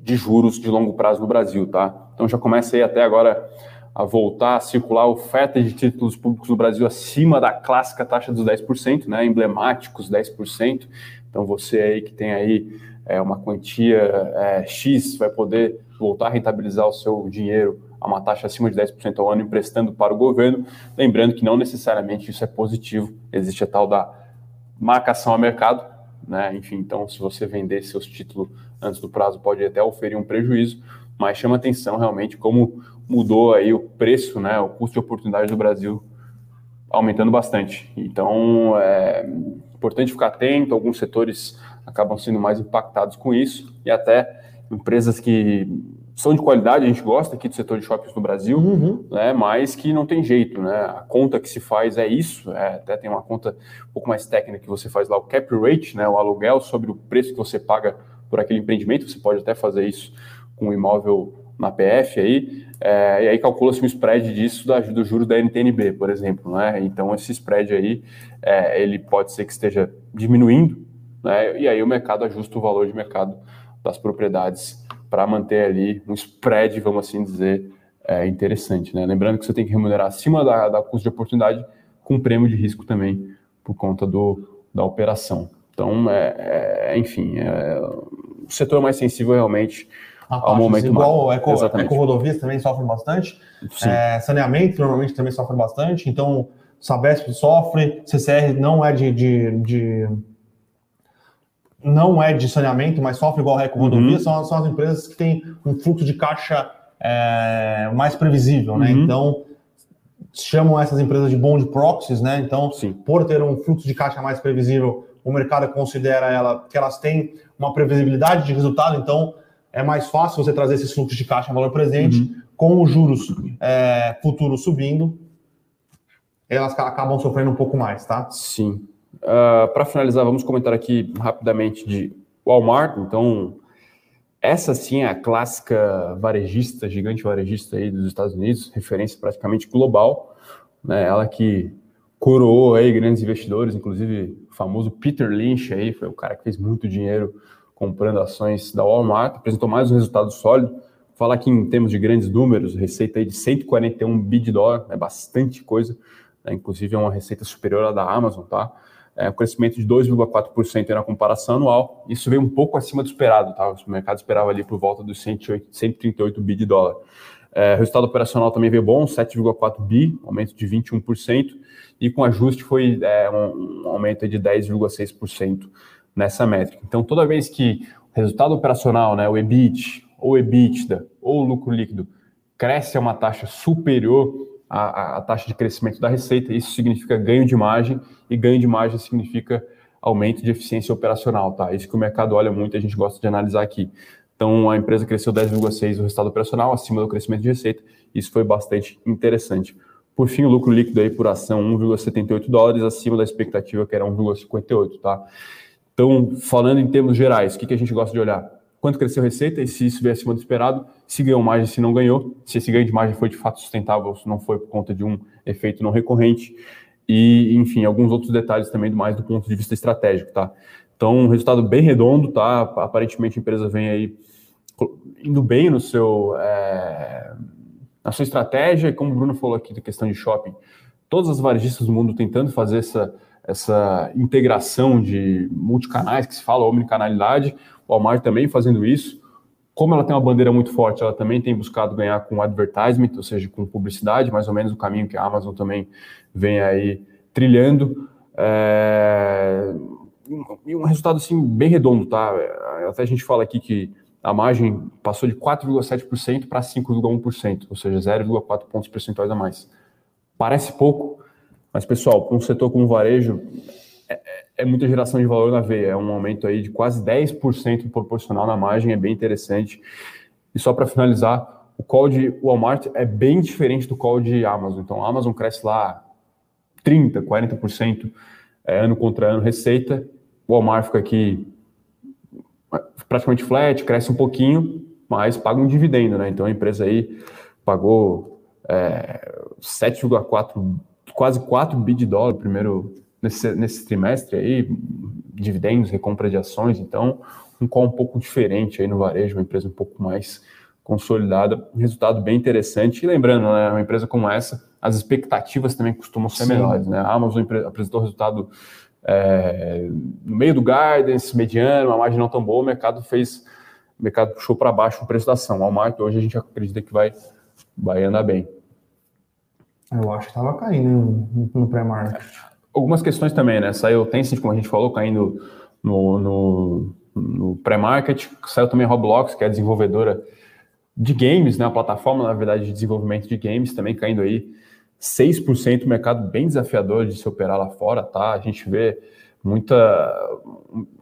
de juros de longo prazo no Brasil, tá? Então, já comecei até agora a voltar a circular ofertas de títulos públicos no Brasil acima da clássica taxa dos 10%, né? Emblemáticos 10%. Então, você aí que tem aí é, uma quantia é, X vai poder voltar a rentabilizar o seu dinheiro a uma taxa acima de 10% ao ano emprestando para o governo. Lembrando que não necessariamente isso é positivo, existe a tal da marcação a mercado, né? Enfim, então se você vender seus títulos antes do prazo pode até oferir um prejuízo, mas chama atenção realmente como mudou aí o preço, né? O custo de oportunidade do Brasil aumentando bastante. Então é importante ficar atento, alguns setores acabam sendo mais impactados com isso e até empresas que são de qualidade, a gente gosta aqui do setor de shoppings no Brasil, uhum. né, mas que não tem jeito, né? A conta que se faz é isso, é, até tem uma conta um pouco mais técnica que você faz lá, o cap rate, né, o aluguel sobre o preço que você paga por aquele empreendimento, você pode até fazer isso com o imóvel na PF aí, é, e aí calcula-se um spread disso da, do juros da NTNB, por exemplo, né? Então esse spread aí, é, ele pode ser que esteja diminuindo, né? E aí o mercado ajusta o valor de mercado das propriedades para manter ali um spread, vamos assim dizer, é, interessante. Né? Lembrando que você tem que remunerar acima da, da custo de oportunidade com prêmio de risco também por conta do, da operação. Então, é, é enfim, é, o setor mais sensível realmente ao momento igual mais. Eco, eco rodovias também sofrem bastante, é, saneamento normalmente também sofre bastante, então Sabesp sofre, CCR não é de, de, de não é de saneamento, mas sofre igual a Reco Rodovia, uhum. são, são, as empresas que têm um fluxo de caixa é, mais previsível, né? Uhum. Então, chamam essas empresas de bond proxies, né? Então, Sim. por ter um fluxo de caixa mais previsível, o mercado considera ela que elas têm uma previsibilidade de resultado, então é mais fácil você trazer esses fluxos de caixa a valor presente, uhum. com os juros é, futuros subindo, elas acabam sofrendo um pouco mais, tá? Sim. Uh, ah, Para finalizar, vamos comentar aqui rapidamente de Walmart. Então, essa sim é a clássica varejista, gigante varejista aí dos Estados Unidos, referência praticamente global. Né? Ela que coroou aí grandes investidores, inclusive o famoso Peter Lynch aí, foi o cara que fez muito dinheiro comprando ações da Walmart, apresentou mais um resultado sólido. Falar aqui em termos de grandes números, receita aí de 141 bi de dólar, é bastante coisa, né? inclusive é uma receita superior à da Amazon, tá? É, um crescimento de 2,4% na comparação anual. Isso veio um pouco acima do esperado, tá? O mercado esperava ali por volta dos 108, 138 bi de dólar. É, o resultado operacional também veio bom, 7,4 bi, aumento de 21%, e com ajuste foi é, um, um aumento de 10,6% nessa métrica. Então, toda vez que o resultado operacional, né, o EBIT, ou EBITDA, ou lucro líquido, cresce a uma taxa superior a, a, taxa de crescimento da receita, isso significa ganho de margem, e ganho de margem significa aumento de eficiência operacional, tá? Isso que o mercado olha muito, a gente gosta de analisar aqui. Então, a empresa cresceu 10,6% o resultado operacional, acima do crescimento de receita, isso foi bastante interessante. Por fim, o lucro líquido aí por ação 1,78 dólares, acima da expectativa que era 1,58, tá? Então, falando em termos gerais, o que, que a gente gosta de olhar? Quanto cresceu a receita e se isso veio acima do esperado, se ganhou margem, se não ganhou, se esse ganho de margem foi de fato sustentável, se não foi por conta de um efeito não recorrente, e, enfim, alguns outros detalhes também do mais do ponto de vista estratégico, tá? Então, um resultado bem redondo, tá? Aparentemente a empresa vem aí indo bem no seu, é, na sua estratégia, e como o Bruno falou aqui da questão de shopping, todas as varejistas do mundo tentando fazer essa, essa integração de multicanais, que se fala omnicanalidade, Walmart também fazendo isso. Como ela tem uma bandeira muito forte, ela também tem buscado ganhar com advertisement, ou seja, com publicidade, mais ou menos o caminho que a Amazon também vem aí trilhando. É... E um resultado assim bem redondo, tá? Até a gente fala aqui que a margem passou de 4,7% para 5,1%, ou seja, 0,4 pontos percentuais a mais. Parece pouco, mas pessoal, para um setor como o varejo, é, é, muita geração de valor na veia, é um aumento aí de quase 10% proporcional na margem, é bem interessante. E só para finalizar, o call de Walmart é bem diferente do call de Amazon. Então, a Amazon cresce lá 30%, 40% é, ano contra ano receita, o Walmart fica aqui praticamente flat, cresce um pouquinho, mas paga um dividendo, né? Então a empresa aí pagou é, 7,4, quase 4 bi de dólar primeiro nesse, nesse trimestre aí, dividendos, recompra de ações, então um call um pouco diferente aí no varejo, uma empresa um pouco mais consolidada, um resultado bem interessante. E lembrando, né, uma empresa como essa, as expectativas tambem costumam ser Sim. menores, né? A Amazon apresentou resultado é, no meio do guidance, mediano, uma margem não tão boa, o mercado fez, o mercado puxou para baixo o preço da ação. O Walmart hoje a gente acredita que vai, vai andar bem. Eu acho que estava caindo no pré-market. Algumas questões também, né? Saiu Tencent, como a gente falou, caindo no, no, no pré-market. Saiu também Roblox, que é a desenvolvedora de games, né? A plataforma, na verdade, de desenvolvimento de games, também caindo aí 6%, mercado bem desafiador de se operar lá fora, tá? A gente vê muita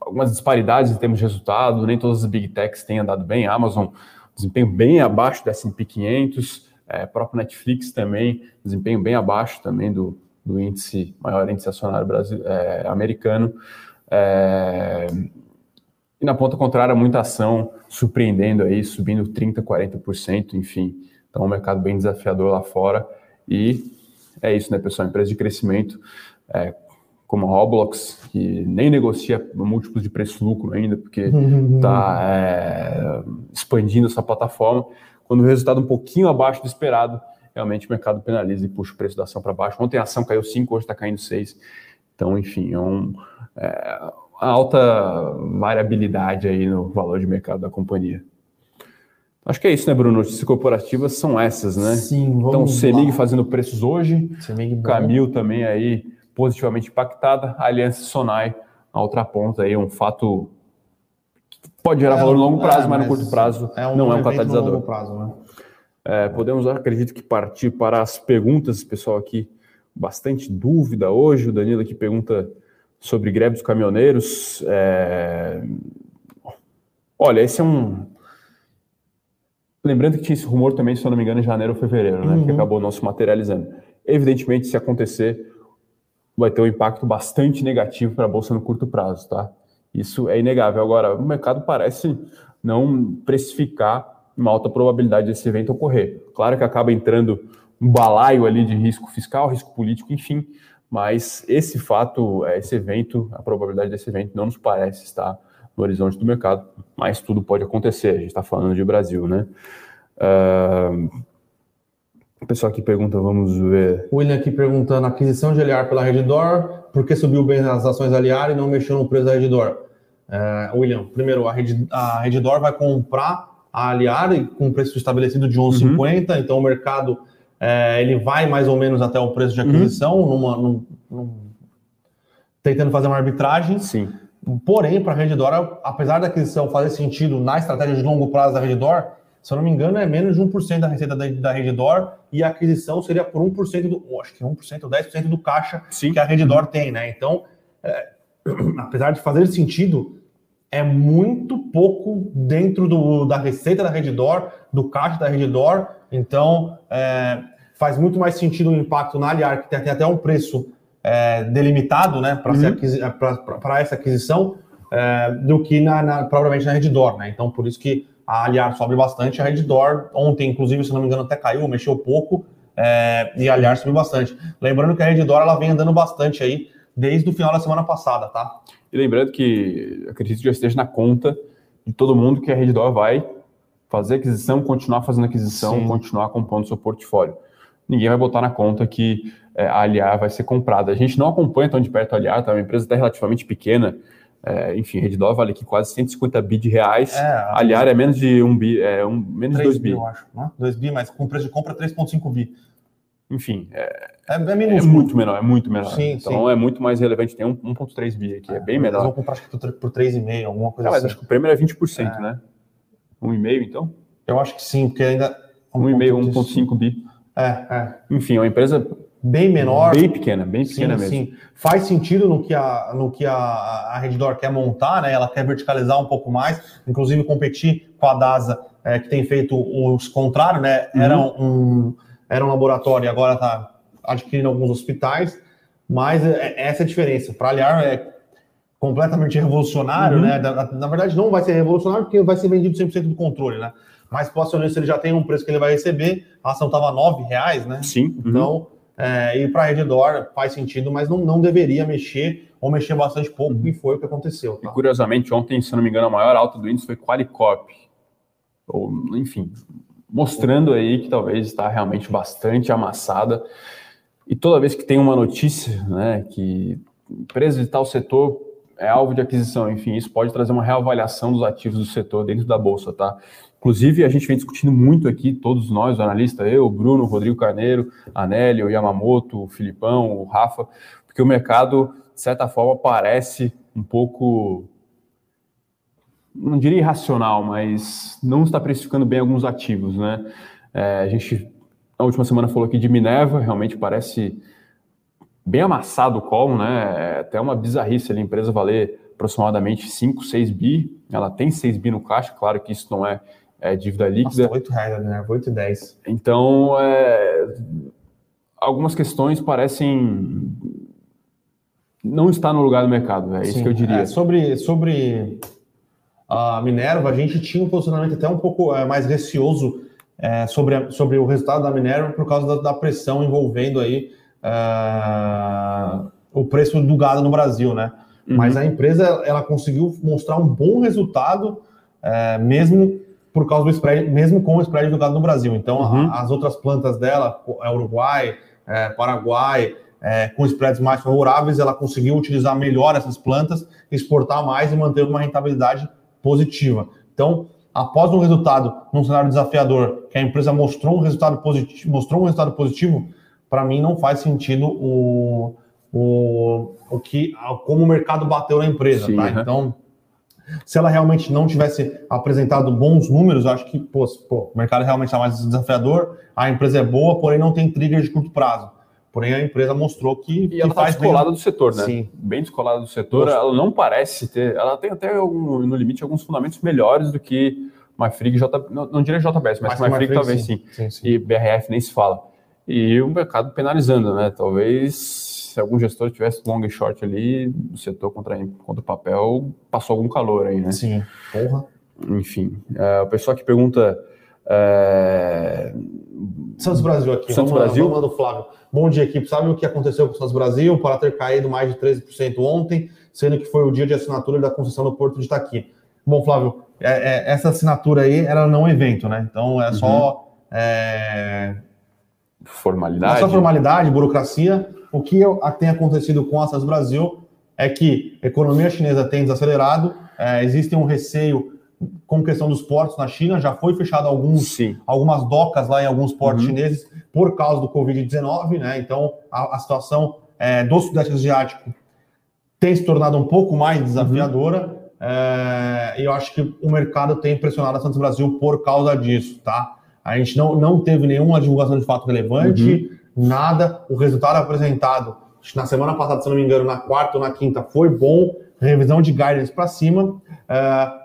algumas disparidades em termos de resultado, nem todas as big techs têm andado bem, a Amazon desempenho bem abaixo da S&P 500, é, próprio Netflix também, desempenho bem abaixo também do, do índice, maior índice acionário brasileiro, é, americano, é, e na ponta contrária, muita ação surpreendendo aí, subindo 30%, 40%, enfim, então um mercado bem desafiador lá fora, e é isso, né, pessoal? Empresa de crescimento, é, como a Roblox, que nem negocia múltiplos de preço-lucro ainda, porque está é, expandindo essa plataforma. Quando o resultado é um pouquinho abaixo do esperado, realmente o mercado penaliza e puxa o preço da ação para baixo. Ontem a ação caiu 5, hoje está caindo 6. Então, enfim, é, um, é alta variabilidade aí no valor de mercado da companhia. Acho que é isso, né, Bruno? Notícias corporativas são essas, né? Sim, vamos Então, Semig fazendo preços hoje, Semig Camil também aí positivamente impactada, a Aliança Sonai na outra ponta aí, um fato que pode gerar é, valor no longo prazo, é, mas, mas, no curto prazo é um não é um catalisador. prazo, né? É, podemos, acredito que partir para as perguntas, pessoal aqui, bastante dúvida hoje, o Danilo aqui pergunta sobre greve dos caminhoneiros. É... Olha, esse é um Lembrando que tinha esse rumor também, se eu não me engano, em janeiro ou fevereiro, né? Uhum. Que acabou não se materializando. Evidentemente, se acontecer, vai ter um impacto bastante negativo para a Bolsa no curto prazo, tá? Isso é inegável. Agora, o mercado parece não precificar uma alta probabilidade desse evento ocorrer. Claro que acaba entrando um balaio ali de risco fiscal, risco político, enfim, mas esse fato, esse evento, a probabilidade desse evento não nos parece estar no horizonte do mercado, mas tudo pode acontecer. A gente está falando de Brasil, né? Uh, o pessoal aqui pergunta, vamos ver. William aqui perguntando: aquisição de Aliar pela Redditor, por que subiu bem nas ações Aliar e não mexeu no preço da Redditor? Uh, William, primeiro, a, Red, a Redditor vai comprar a Aliar com preço estabelecido de 11,50, uhum. então o mercado é, ele vai mais ou menos até o preço de uhum. aquisição, uhum. numa, num, num, tentando fazer uma arbitragem. Sim. Porém, para a Redditor, apesar da aquisição fazer sentido na estratégia de longo prazo da Redditor, se eu não me engano, é menos de 1% da receita da, da Redditor e a aquisição seria por 1% do, oh, acho que 1% ou 10% do caixa Sim. que a Redditor tem, né? Então, é, apesar de fazer sentido, é muito pouco dentro do, da receita da Redditor, do caixa da Redditor, então é, faz muito mais sentido o impacto na Aliar, que tem, até um preço é, delimitado né, para uhum. essa aquisição é, do que na, na, provavelmente na Redditor. Né? Então, por isso que a Aliar sobe bastante. A Redditor, ontem, inclusive, se não me engano, até caiu, mexeu pouco, é, e a Aliar subiu bastante. Lembrando que a Redditor ela vem andando bastante aí desde o final da semana passada, tá? E lembrando que acredito que já esteja na conta de todo mundo que a Redditor vai fazer aquisição, continuar fazendo aquisição, Sim. continuar compondo seu portfólio. Ninguém vai botar na conta que é, a Aliar vai ser comprada. A gente não acompanha tão de perto a Aliar, tá? É uma empresa até relativamente pequena. É, enfim, Reddor vale aqui quase 150 bi de reais. É, Aliar é menos de um bi, é um, menos de 2 bi. Eu acho, né? 2 bi, mas com preço de compra 3,5 bi. Enfim, é, é, é, é, muito menor, é muito menor. Sim, então sim. é muito mais relevante. Tem 1,3 bi aqui, é, bem menor. Eles vão comprar acho que por 3,5, alguma coisa assim. Mas acho que o prêmio é 20%, né? 1,5 então? Eu acho que sim, porque ainda. 1,5, 1,5 bi. É, é. Enfim, é uma empresa bem menor. Bem pequena, bem pequena sim, mesmo. Sim. Faz sentido no que a, no que a, a Redditor quer montar, né? Ela quer verticalizar um pouco mais, inclusive competir com a DASA, é, que tem feito os contrários, né? Uhum. Era, um, era um laboratório e agora está adquirindo alguns hospitais, mas é, essa é a diferença. Para aliar é completamente revolucionário, uhum. né? Na, na, verdade, não vai ser revolucionário porque vai ser vendido 100% do controle, né? Mas o acionista ele já tem um preço que ele vai receber, a ação estava R$ reais, né? Sim. Uhum. Então, é, e para a Redditor faz sentido, mas não, não deveria mexer ou mexer bastante pouco, uhum. e foi o que aconteceu. Tá? E curiosamente, ontem, se não me engano, a maior alta do índice foi Qualicorp. Ou, enfim, mostrando aí que talvez está realmente bastante amassada. E toda vez que tem uma notícia, né, que empresa de tal setor é alvo de aquisição, enfim, isso pode trazer uma reavaliação dos ativos do setor dentro da bolsa, tá? Inclusive, a gente vem discutindo muito aqui, todos nós, o analista, eu, Bruno, Rodrigo Carneiro, Anélio, Yamamoto, o Filipão, o Rafa, porque o mercado, de certa forma, parece um pouco, não diria irracional, mas não está precificando bem alguns ativos, né? É, a gente, na última semana, falou aqui de Minerva, realmente parece bem amassado o call, né? É até uma bizarrice a empresa valer aproximadamente 5, 6 bi, ela tem 6 bi no caixa, claro que isso não é é, dívida líquida. Nossa, 8 reais, né? 8 e 10. Então, é, algumas questões parecem não estar no lugar do mercado, é Sim, isso que eu diria. É, sobre, sobre a Minerva, a gente tinha um posicionamento até um pouco é, mais receoso é, sobre, a, sobre o resultado da Minerva por causa da, da pressão envolvendo aí é, o preço do gado no Brasil, né? Uhum. Mas a empresa ela conseguiu mostrar um bom resultado, mesmo por causa do spread, mesmo com o spread do gado no Brasil. Então, uhum. a, as outras plantas dela, é Uruguai, é, Paraguai, é, com spreads mais favoráveis, ela conseguiu utilizar melhor essas plantas, exportar mais e manter uma rentabilidade positiva. Então, após um resultado num cenário desafiador, que a empresa mostrou um resultado positivo, mostrou um resultado positivo, para mim não faz sentido o, o, o que como o mercado bateu na empresa, Sim, tá? Uhum. Então, se ela realmente não tivesse apresentado bons números, acho que pô, pô, o mercado realmente está mais desafiador, a empresa é boa, porém não tem trigger de curto prazo. Porém, a empresa mostrou que. E ela está descolada bem... do setor, né? Sim. Bem descolada do setor. Ela não parece ter. Ela tem até, algum, no limite, alguns fundamentos melhores do que MyFrig, J, não, não diria JBS, mas, mas MyFrig talvez sim. Sim. sim. sim. E BRF nem se fala. E o mercado penalizando, né? Talvez se algum gestor tivesse long e short ali, o setor contra, contra o papel passou algum calor aí, né? Sim, porra. Enfim, é, o pessoal que pergunta. É... Santos Brasil aqui. Santos vamos, Brasil. Vamos, Flávio. Bom dia, equipe. Sabe o que aconteceu com o Santos Brasil para ter caído mais de 13% ontem, sendo que foi o dia de assinatura da concessão do Porto de Itaqui? Bom, Flávio, é, é, essa assinatura aí era não evento, né? Então é só. Uhum. É... Formalidade. Só formalidade, burocracia. O que tem acontecido com a SAS Brasil é que a economia chinesa tem desacelerado, é, existe um receio com questão dos portos na China, já foi fechado alguns, algumas docas lá em alguns portos uhum. chineses por causa do Covid-19, né? Então a, a situação é, do Sudeste Asiático tem se tornado um pouco mais desafiadora. Uhum. É, e eu acho que o mercado tem pressionado a Santos Brasil por causa disso, tá? A gente não, não teve nenhuma divulgação de fato relevante. Uhum nada. O resultado apresentado na semana passada, se não me engano, na quarta ou na quinta, foi bom. Revisão de guidance para cima, uh,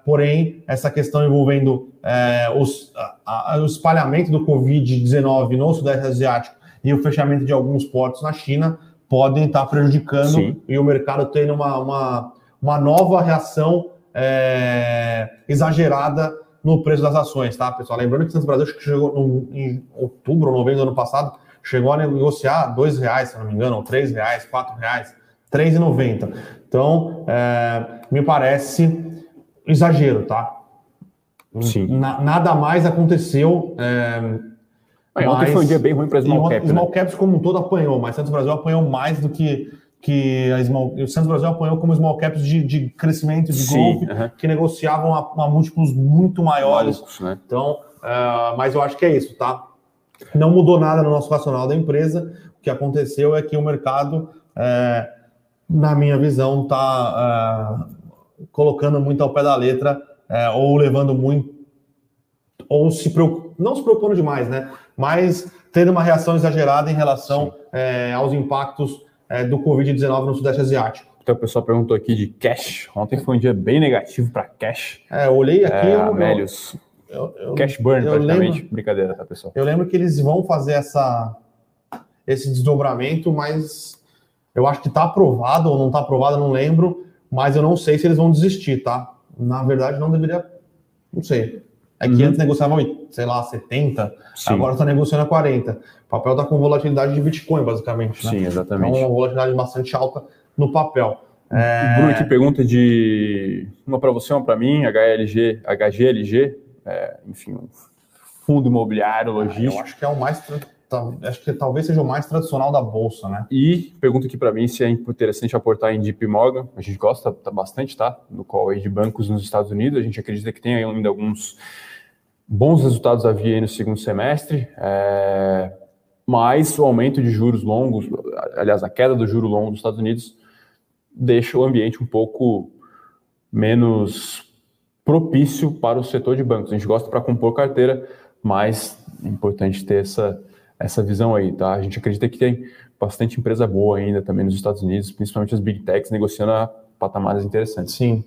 porém, essa questão envolvendo uh, os, a, o espalhamento do Covid-19 no Sudeste Asiático e o fechamento de alguns portos na China podem estar prejudicando Sim. e o mercado tendo uma, uma, uma nova reação é, exagerada no preço das ações, tá, pessoal? Lembrando que o Santos Brasil chegou no, em outubro ou novembro do ano passado chegou a negociar dois reais, se não me engano, ou três reais, quatro reais, três e noventa. Então, é, me parece exagero, tá? Sim. Na, nada mais aconteceu. É, ontem foi um dia bem ruim para Small Caps. Small né? Caps como um todo apanhou, mas Santos Brasil apanhou mais do que que a Small, o Santos Brasil apanhou como small caps de, de crescimento, de Sim, growth, uh -huh. que negociavam a, a, múltiplos muito maiores. Malucos, né? Então, uh, mas eu acho que é isso, tá? Não mudou nada no nosso racional da empresa. O que aconteceu é que o mercado, é, na minha visão, está é, colocando muito ao pé da letra é, ou levando muito ou se preocup... não se preocupando demais, né? Mas tendo uma reação exagerada em relação é, aos impactos do Covid-19 no Sudeste Asiático. Então, o pessoal perguntou aqui de cash. Ontem foi um dia bem negativo para cash. É, eu olhei aqui. É, Amélios. Eu, eu, cash burn, eu praticamente. Lembro, Brincadeira, tá, pessoal? Eu lembro que eles vão fazer essa, esse desdobramento, mas eu acho que está aprovado ou não está aprovado, não lembro. Mas eu não sei se eles vão desistir, tá? Na verdade, não deveria. Não sei. É que uhum. antes negociavam, sei lá, 70, Sim. agora está negociando a 40. O papel está com volatilidade de Bitcoin, basicamente. Né? Sim, exatamente. Então, uma volatilidade bastante alta no papel. É... Bruno aqui pergunta de uma para você, uma para mim, HLG, HGLG, é, enfim, um fundo imobiliário, logístico. eu acho que é o mais acho que talvez seja o mais tradicional da bolsa, né? E pergunta aqui para mim se é interessante aportar em JP Morgan. A gente gosta tá bastante, tá? No call aí de bancos nos Estados Unidos. A gente acredita que tem ainda alguns bons resultados a vir no segundo semestre. É... Mas o aumento de juros longos, aliás, a queda do juro longo dos Estados Unidos deixa o ambiente um pouco menos propício para o setor de bancos. A gente gosta para compor carteira, mas é importante ter essa, essa visão aí, tá? A gente acredita que tem bastante empresa boa ainda também nos Estados Unidos, principalmente as big techs negociando a patamares interessantes. Sim.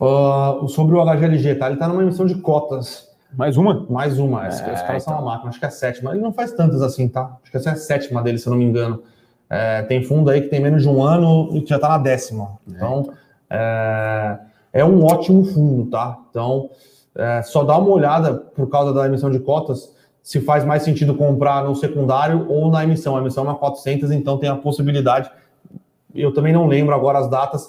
Uh, sobre o HGLG, tá? Ele está numa emissão de cotas. Mais uma? Mais uma. É, Os caras então. são uma máquina, acho que é a sétima. Ele não faz tantas assim, tá? Acho que essa é a sétima dele, se eu não me engano. É, tem fundo aí que tem menos de um ano e já está na décima. Então, é, é, um ótimo fundo, tá? Então, é, só dá uma olhada por causa da emissão de cotas se faz mais sentido comprar no secundário ou na emissão. A emissão é uma 400, então tem a possibilidade. Eu também não lembro agora as datas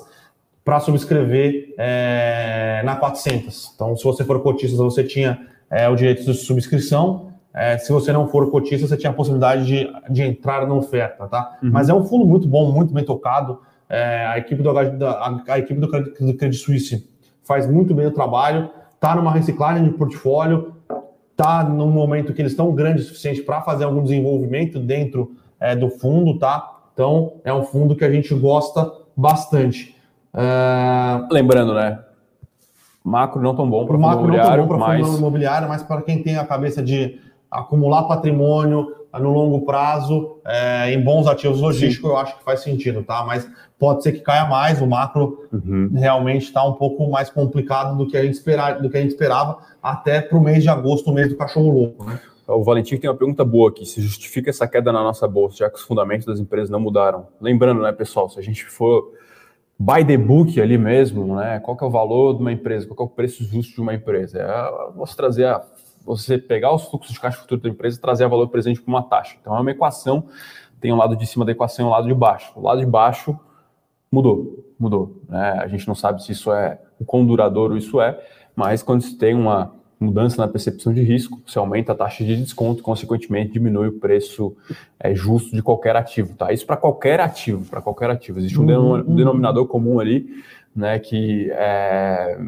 para subscrever é, na 400. Então, se você for cotista, você tinha é, o direito de subscrição é, se você não for cotista, você tinha a possibilidade de, de entrar na oferta, tá? Uhum. Mas é um fundo muito bom, muito bem tocado. A equipe, do, a, a equipe do, do Credit Suisse faz muito bem o trabalho, está numa reciclagem de portfólio, está num momento que eles estão grandes o suficiente para fazer algum desenvolvimento dentro é, do fundo, tá? Então, é um fundo que a gente gosta bastante. É... Lembrando, né? Macro não tão bom para o macro não tão bom para mas... fundo imobiliário, mas para quem tem a cabeça de acumular patrimônio no longo prazo é, em bons ativos logísticos, Sim. eu acho que faz sentido, tá? Mas pode ser que caia mais, o macro uhum. realmente está um pouco mais complicado do que a gente, esperar, do que a gente esperava, até para o mês de agosto, o mês do cachorro louco, né? O Valentim tem uma pergunta boa aqui. Se justifica essa queda na nossa bolsa, já que os fundamentos das empresas não mudaram? Lembrando, né, pessoal, se a gente for by the book ali mesmo, né? Qual que é o valor de uma empresa? Qual é o preço justo de uma empresa? É, posso trazer a você pegar os fluxos de caixa futuro da empresa e trazer a valor presente para uma taxa. Então, é uma equação, tem um lado de cima da equação e um lado de baixo. O lado de baixo mudou, mudou. Né? A gente não sabe se isso é o quão duradouro isso é, mas quando se tem uma mudança na percepção de risco, você aumenta a taxa de desconto, consequentemente diminui o preço é, justo de qualquer ativo, tá? Isso para qualquer ativo, para qualquer ativo. Existe um uhum. denominador comum ali, né, que, é,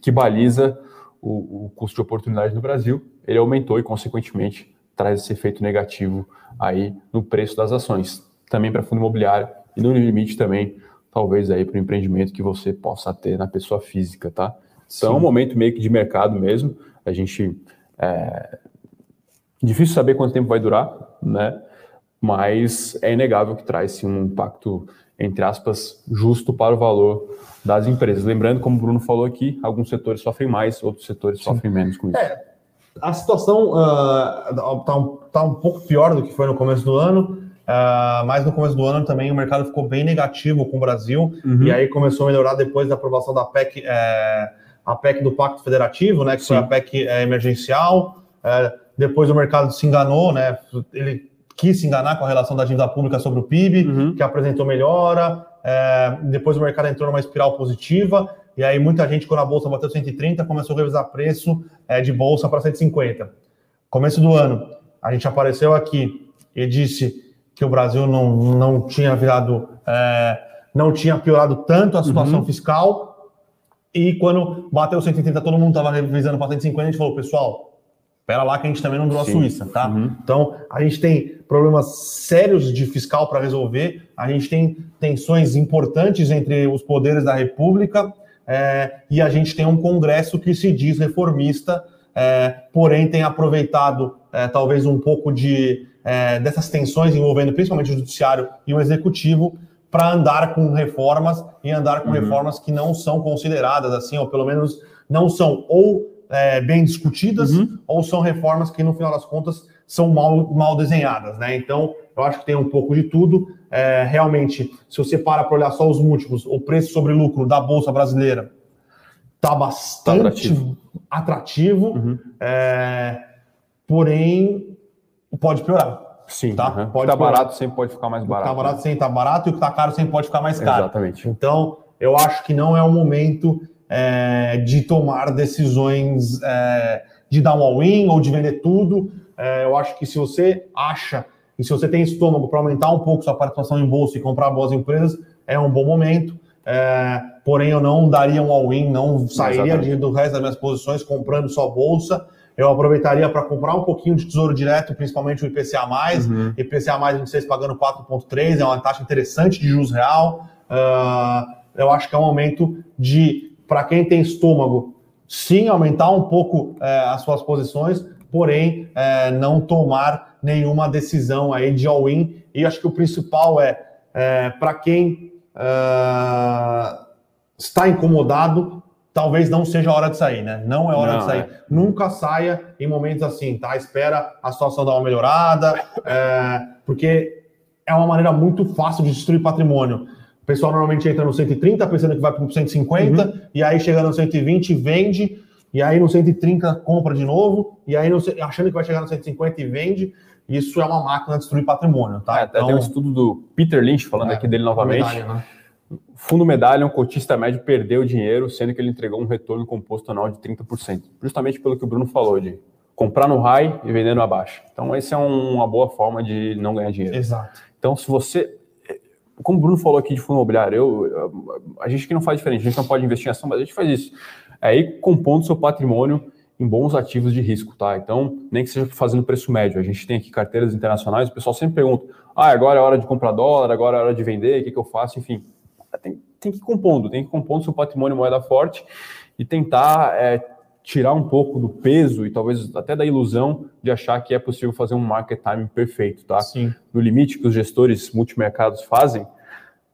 que baliza o, o custo de oportunidade no Brasil, ele aumentou e, consequentemente, traz esse efeito negativo aí no preço das ações. Também para fundo imobiliário e no limite também, talvez aí para o empreendimento que você possa ter na pessoa física, tá? Então é um momento meio que de mercado mesmo. A gente. É... Difícil saber quanto tempo vai durar, né? Mas é inegável que traz um impacto, entre aspas, justo para o valor das empresas. Lembrando, como o Bruno falou aqui, alguns setores sofrem mais, outros setores Sim. sofrem menos com isso. É, a situação está uh, tá um, tá um pouco pior do que foi no começo do ano, uh, mas no começo do ano também o mercado ficou bem negativo com o Brasil, uhum. e aí começou a melhorar depois da aprovação da PEC, é, a PEC do Pacto Federativo, né, que Sim. foi a PEC é, emergencial. É, depois o mercado se enganou, né, ele quis se enganar com a relação da dívida pública sobre o PIB, uhum. que apresentou melhora. Depois o mercado entrou numa espiral positiva, e aí muita gente, quando a bolsa bateu 130, começou a revisar preço de bolsa para 150. Começo do ano, a gente apareceu aqui e disse que o Brasil não, não tinha virado, é, não tinha piorado tanto a situação uhum. fiscal. E quando bateu 130, todo mundo estava revisando para 150, a gente falou, pessoal, Espera lá que a gente também não virou a Suíça, tá? Uhum. Então, a gente tem problemas sérios de fiscal para resolver, a gente tem tensões importantes entre os poderes da República é, e a gente tem um Congresso que se diz reformista é, porém tem aproveitado é, talvez um pouco de é, dessas tensões envolvendo principalmente o judiciário e o executivo para andar com reformas e andar com uhum. reformas que não são consideradas assim, ou pelo menos não são ou é, bem discutidas, uhum. ou são reformas que, no final das contas, são mal, mal desenhadas. Né? Então, eu acho que tem um pouco de tudo. É, realmente, se você para para olhar só os múltiplos, o preço sobre lucro da Bolsa Brasileira está bastante tá atrativo, atrativo uhum. é, porém pode piorar. Sim, tá? Uhum. Pode tá barato sempre pode ficar mais barato. O que tá barato sempre tá barato e o que tá caro sempre pode ficar mais caro. Exatamente. Então, eu acho que não é o momento é, de tomar decisões é, de dar um all-in ou de vender tudo. É, eu acho que se você acha e se você tem estômago para aumentar um pouco sua participação em bolsa e comprar boas empresas, é um bom momento. É, porém, eu não daria um all-in, não sairia do resto das minhas posições comprando só bolsa. Eu aproveitaria para comprar um pouquinho de tesouro direto, principalmente o IPCA. Uhum. IPCA 26 pagando 4,3, é uma taxa interessante de juros real. Uh, eu acho que é um momento de para quem tem estômago, sim, aumentar um pouco é, as suas posições, porém é, não tomar nenhuma decisão aí de all-in. E acho que o principal é, é para quem é, está incomodado, talvez não seja a hora de sair, né? Não é hora não, de sair. É. Nunca saia em momentos assim, tá? Espera a situação dar uma melhorada, é, porque é uma maneira muito fácil de destruir patrimônio. O pessoal normalmente entra no 130 pensando que vai para o 150, uhum. e aí chega no 120 vende, e aí no 130 compra de novo, e aí no, achando que vai chegar no 150 e vende. Isso é uma máquina de destruir patrimônio, tá? É, então, tem um estudo do Peter Lynch, falando é, aqui dele novamente. Medalha, né? Fundo Medalha, um cotista médio perdeu dinheiro, sendo que ele entregou um retorno composto anual de 30%. Justamente pelo que o Bruno falou, de comprar no high e vender no abaixo. Então, essa é um, uma boa forma de não ganhar dinheiro. Exato. Então, se você como o Bruno falou aqui de fundo imobiliário, eu, a gente que não faz diferente, a gente não pode investir em ação, mas a gente faz isso. É aí compondo seu patrimônio em bons ativos de risco, tá? Então, nem que seja fazendo preço médio. A gente tem aqui carteiras internacionais, o pessoal sempre pergunta: ah, agora é hora de comprar dólar, agora é hora de vender, o que, que eu faço? Enfim, tem, tem que ir compondo, tem que ir compondo seu patrimônio moeda forte e tentar é, tirar um pouco do peso e talvez até da ilusão de achar que é possível fazer um market timing perfeito, tá? Sim. No limite que os gestores multimercados fazem,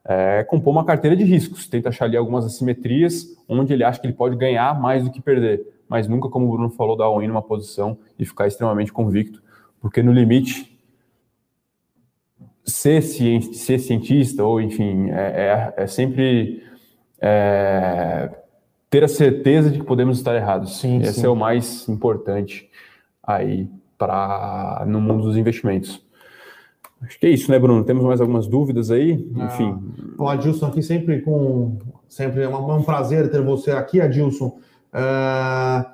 é compor uma carteira de riscos, tenta achar ali algumas assimetrias onde ele acha que ele pode ganhar mais do que perder, mas nunca, como o Bruno falou, dar all-in numa posição e ficar extremamente convicto, porque no limite ser, ser cientista ou enfim é, é, é sempre é, ter a certeza de que podemos estar errados. Sim, Esse sim. é o mais importante aí para no mundo dos investimentos. Acho que é isso, né, Bruno? Temos mais algumas dúvidas aí? Ah, Enfim. Bom, Adilson, aqui sempre com. Sempre é um, um prazer ter você aqui, Adilson. É,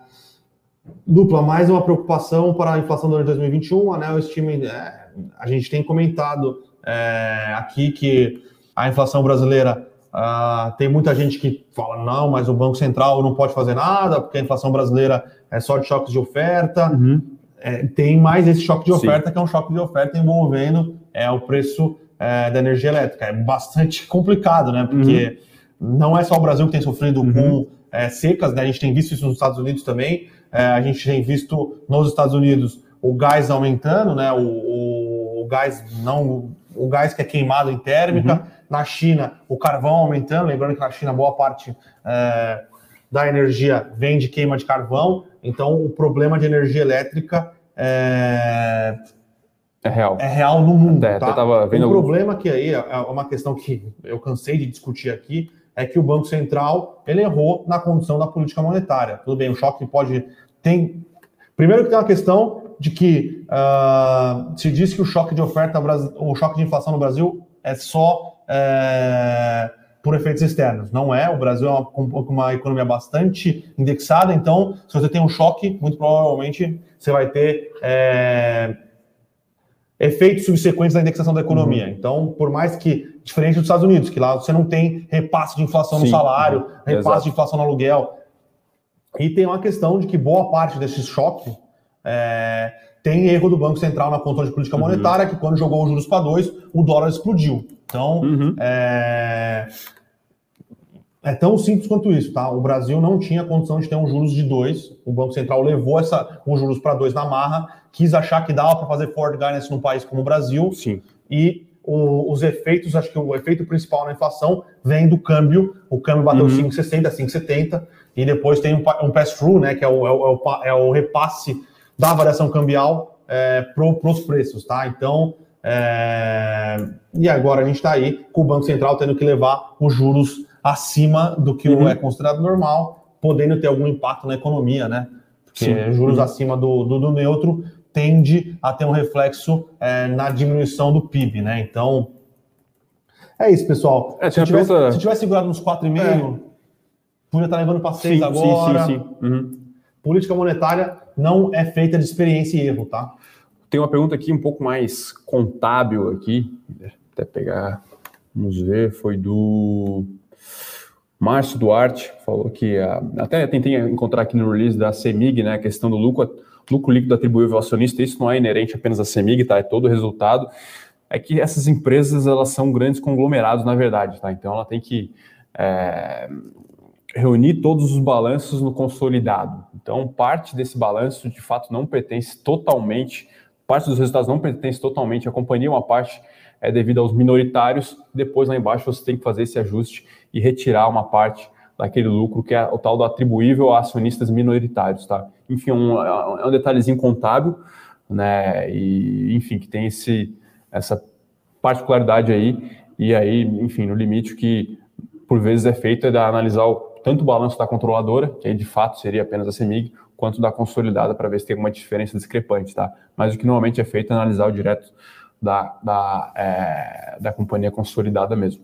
dupla, mais uma preocupação para a inflação do ano de 2021. A Anel estima. É, a gente tem comentado é, aqui que a inflação brasileira Uh, tem muita gente que fala, não, mas o Banco Central não pode fazer nada, porque a inflação brasileira é só de choques de oferta. Uhum. É, tem mais esse choque de oferta, Sim. que é um choque de oferta envolvendo é, o preço é, da energia elétrica. É bastante complicado, né? Porque uhum. não é só o Brasil que tem sofrido uhum. com é, secas, né? A gente tem visto isso nos Estados Unidos também. É, a gente tem visto nos Estados Unidos o gás aumentando, né? O, o gás não o gás que é queimado em térmica. Uhum. Na China, o carvão aumentando. Lembrando que na China, boa parte é, da energia vem de queima de carvão. Então, o problema de energia elétrica é, é real. É real no mundo. Até, tá? tava vendo o problema que aí é, é uma questão que eu cansei de discutir aqui é que o Banco Central ele errou na condução da política monetária. Tudo bem, o choque pode tem primeiro que tem uma questão de que uh, se diz que o choque de oferta, o choque de inflação no Brasil é só é, por efeitos externos. Não é. O Brasil é uma, uma, economia bastante indexada, então, se você tem um choque, muito provavelmente você vai ter é, efeitos subsequentes da indexação da economia. Uhum. Então, por mais que, diferente dos Estados Unidos, que lá você não tem repasse de inflação Sim, no salário, uhum. repasse Exato. de inflação no aluguel. E tem uma questão de que boa parte desse choque é, tem erro do Banco Central na conta de política uhum. monetária, que quando jogou os juros para dois, o dólar explodiu. Então, uhum. é, É tão simples quanto isso, tá? O Brasil não tinha condição de ter um juros de dois. O Banco Central levou essa, os juros para dois na marra, quis achar que dava para fazer forward guidance num país como o Brasil. Sim. E o, os efeitos, acho que o efeito principal na inflação vem do câmbio. O câmbio bateu uhum. 5,60, 5,70, e depois tem um, um pass-through, né? Que é o, é, o, é o é repasse da variação cambial é, para os preços, tá? Então, é, e agora a gente está aí com o Banco Central tendo que levar os juros acima do que uhum. é considerado normal, podendo ter algum impacto na economia, né? Porque Sim. juros uhum. acima do, do, do, neutro tende a ter um reflexo é, na diminuição do PIB, né? Então, é isso, pessoal. É, se, tivesse, pergunta... se tivesse segurado nos 4,5, é. podia estar levando para 6 agora. Sim, sim, sim. Uhum. Política monetária não é feita de experiência e erro, tá? Tem uma pergunta aqui um pouco mais contábil aqui. Até pegar, vamos ver, foi do Márcio Duarte, falou que a, até tentei encontrar aqui no release da CEMIG, né, a questão do lucro, lucro líquido atribuível ao acionista, isso não é inerente apenas à CEMIG, tá? É todo o resultado. É que essas empresas, elas são grandes conglomerados, na verdade, tá? Então ela tem que é, reunir todos os balanços no consolidado. Então, parte desse balanço, de fato, não pertence totalmente parte dos resultados não pertence totalmente à companhia, uma parte é devido aos minoritários. Depois, lá embaixo, você tem que fazer esse ajuste e retirar uma parte daquele lucro que é o tal do atribuível a acionistas minoritários, tá? Enfim, um, é um detalhezinho contábil, né? E, enfim, que tem esse, essa particularidade aí. E aí, enfim, no limite que por vezes é feito é analisar o, tanto o balanço da controladora, que aí de fato seria apenas a CEMIG, quanto da consolidada para ver se tem alguma diferença discrepante, tá? Mas o que normalmente é feito é analisar o direto da, da, é, da companhia consolidada mesmo.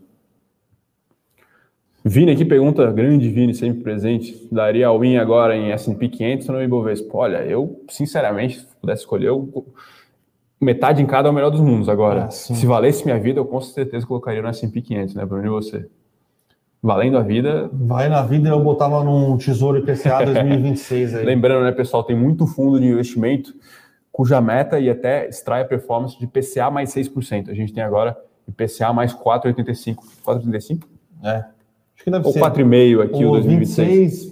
Vini aqui pergunta, grande Vini, sempre presente, daria all-in agora em S&P 500 ou no Ibovespa? Olha, eu, sinceramente, se pudesse escolher, eu, metade em cada é o melhor dos mundos. Agora, ah, se valesse minha vida, eu com certeza colocaria no S&P 500, né, Bruno, e você? Valendo a vida. Vai na vida, eu botava num Tesouro IPCA 2026 aí. Lembrando, né, pessoal, tem muito fundo de investimento cuja meta e até extrai a performance de PCA mais 6%. A gente tem agora IPCA mais 4,85. 4,85? É. Acho que deve Ou ser. Ou 4,5 aqui o, o 2026.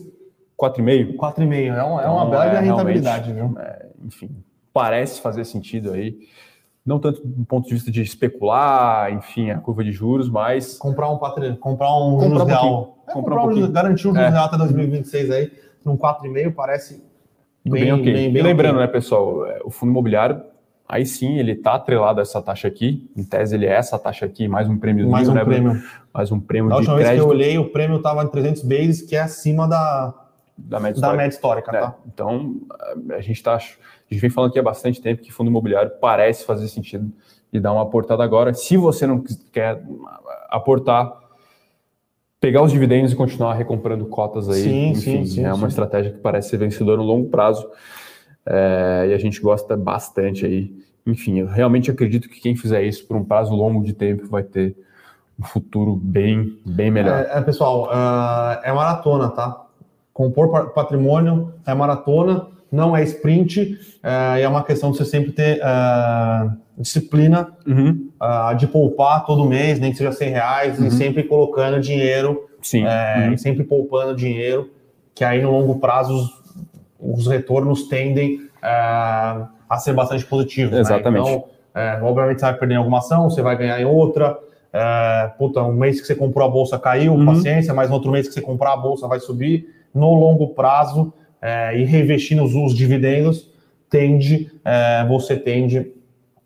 4,5? 4,5. É uma, é uma bela é, rentabilidade, viu? É, enfim, parece fazer sentido aí não tanto do ponto de vista de especular, enfim, a curva de juros, mas. Comprar um patrimônio, comprar um comprar juros um real. É, comprar, comprar um, garantir um juros é. real até 2026 aí, num 4,5 parece bem, bem, okay. bem, bem E lembrando, okay. né, pessoal, é, o fundo imobiliário, aí sim, ele está atrelado a essa taxa aqui. Em tese, ele é essa taxa aqui, mais um prêmio. Mais um né, prêmio. Mais um prêmio da de última crédito. vez que eu olhei, o prêmio estava em 300 bases, que é acima da, da média histórica. Da média histórica é, tá? Então, a gente está a gente vem falando aqui há bastante tempo que fundo imobiliário parece fazer sentido e dar uma aportada agora. Se você não quer aportar, pegar os dividendos e continuar recomprando cotas aí, sim, enfim, sim, sim, é uma estratégia que parece ser vencedora no longo prazo é, e a gente gosta bastante aí. Enfim, eu realmente acredito que quem fizer isso por um prazo longo de tempo vai ter um futuro bem, bem melhor. É, é pessoal, uh, é maratona, tá? Compor patrimônio é maratona não é sprint, é, é uma questão de você sempre ter é, disciplina uhum. uh, de poupar todo mês, nem que seja 100 reais, uhum. e sempre colocando dinheiro, Sim. É, uhum. sempre poupando dinheiro, que aí no longo prazo os, os retornos tendem uh, a ser bastante positivos. Exatamente. Né? Então, obviamente você vai perder em alguma ação, você vai ganhar em outra. puta, um mês que você comprou a bolsa caiu, uhum. paciência, mas no outro mês que você comprar a bolsa vai subir. No longo prazo, é, e reinvestindo os, os dividendos, tende, é, você tende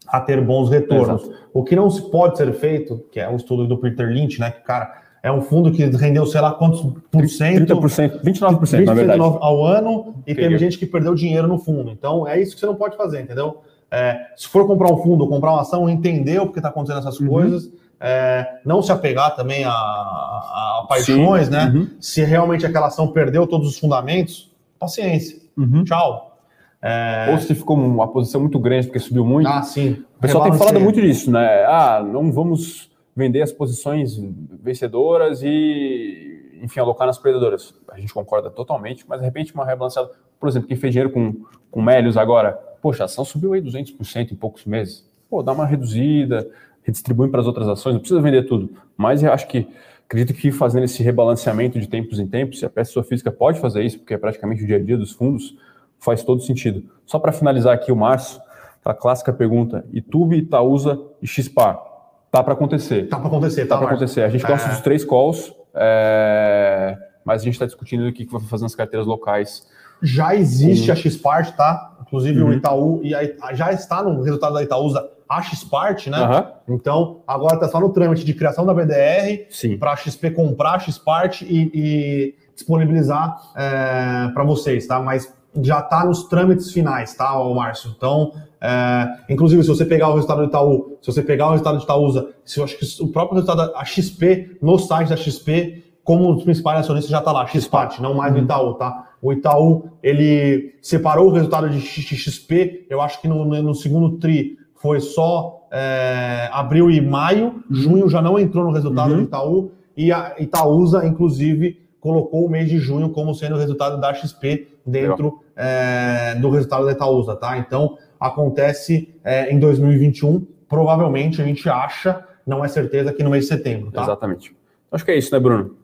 a ter bons retornos. Exato. O que não se pode ser feito, que é o estudo do Peter Lynch, né? Que, cara, é um fundo que rendeu, sei lá quantos por cento. 30%, 29%, 20 na verdade. ao ano, e teve gente que perdeu dinheiro no fundo. Então, é isso que você não pode fazer, entendeu? É, se for comprar um fundo, comprar uma ação, entender o que está acontecendo essas uhum. coisas, é, não se apegar também a, a, a paixões, Sim. né? Uhum. Se realmente aquela ação perdeu todos os fundamentos, paciência. Uhum. Tchau. É... Ou se ficou uma posição muito grande porque subiu muito. Ah, sim. O pessoal tem falado muito disso, né? Ah, não vamos vender as posições vencedoras e, enfim, alocar nas perdedoras. A gente concorda totalmente, mas de repente uma rebalanceada. Por exemplo, quem fez dinheiro com, com Melios agora, poxa, a ação subiu aí 200% em poucos meses. Pô, dá uma reduzida, redistribui para as outras ações, não precisa vender tudo. Mas eu acho que Acredito que fazendo esse rebalanceamento de tempos em tempos, se a pessoa física pode fazer isso, porque é praticamente o dia a dia dos fundos, faz todo sentido. Só para finalizar aqui o Márcio, a clássica pergunta: YouTube, Itaúsa e XPAR. Tá para acontecer. Tá para acontecer, tá, tá para acontecer. A gente é... gosta dos três calls, é... mas a gente está discutindo o que vai fazer nas carteiras locais. Já existe a XPart, tá? Inclusive uhum. o Itaú e a, já está no resultado da Itaúsa a XPart, né? Uhum. Então agora está só no trâmite de criação da BDR para a XP comprar a XPart e, e disponibilizar é, para vocês, tá? Mas já está nos trâmites finais, tá, Márcio? Então, é, inclusive, se você pegar o resultado do Itaú, se você pegar o resultado de Itaúsa, se eu acho que o próprio resultado da XP, no site da XP, como os principais acionistas já está lá, XPAT, não mais do uhum. Itaú, tá? O Itaú, ele separou o resultado de XP, eu acho que no, no segundo TRI foi só é, abril e maio, uhum. junho já não entrou no resultado uhum. do Itaú, e a Itaúsa, inclusive, colocou o mês de junho como sendo o resultado da XP dentro é, do resultado da Itaúsa, tá? Então, acontece é, em 2021, provavelmente a gente acha, não é certeza, que no mês de setembro, tá? Exatamente. Acho que é isso, né, Bruno?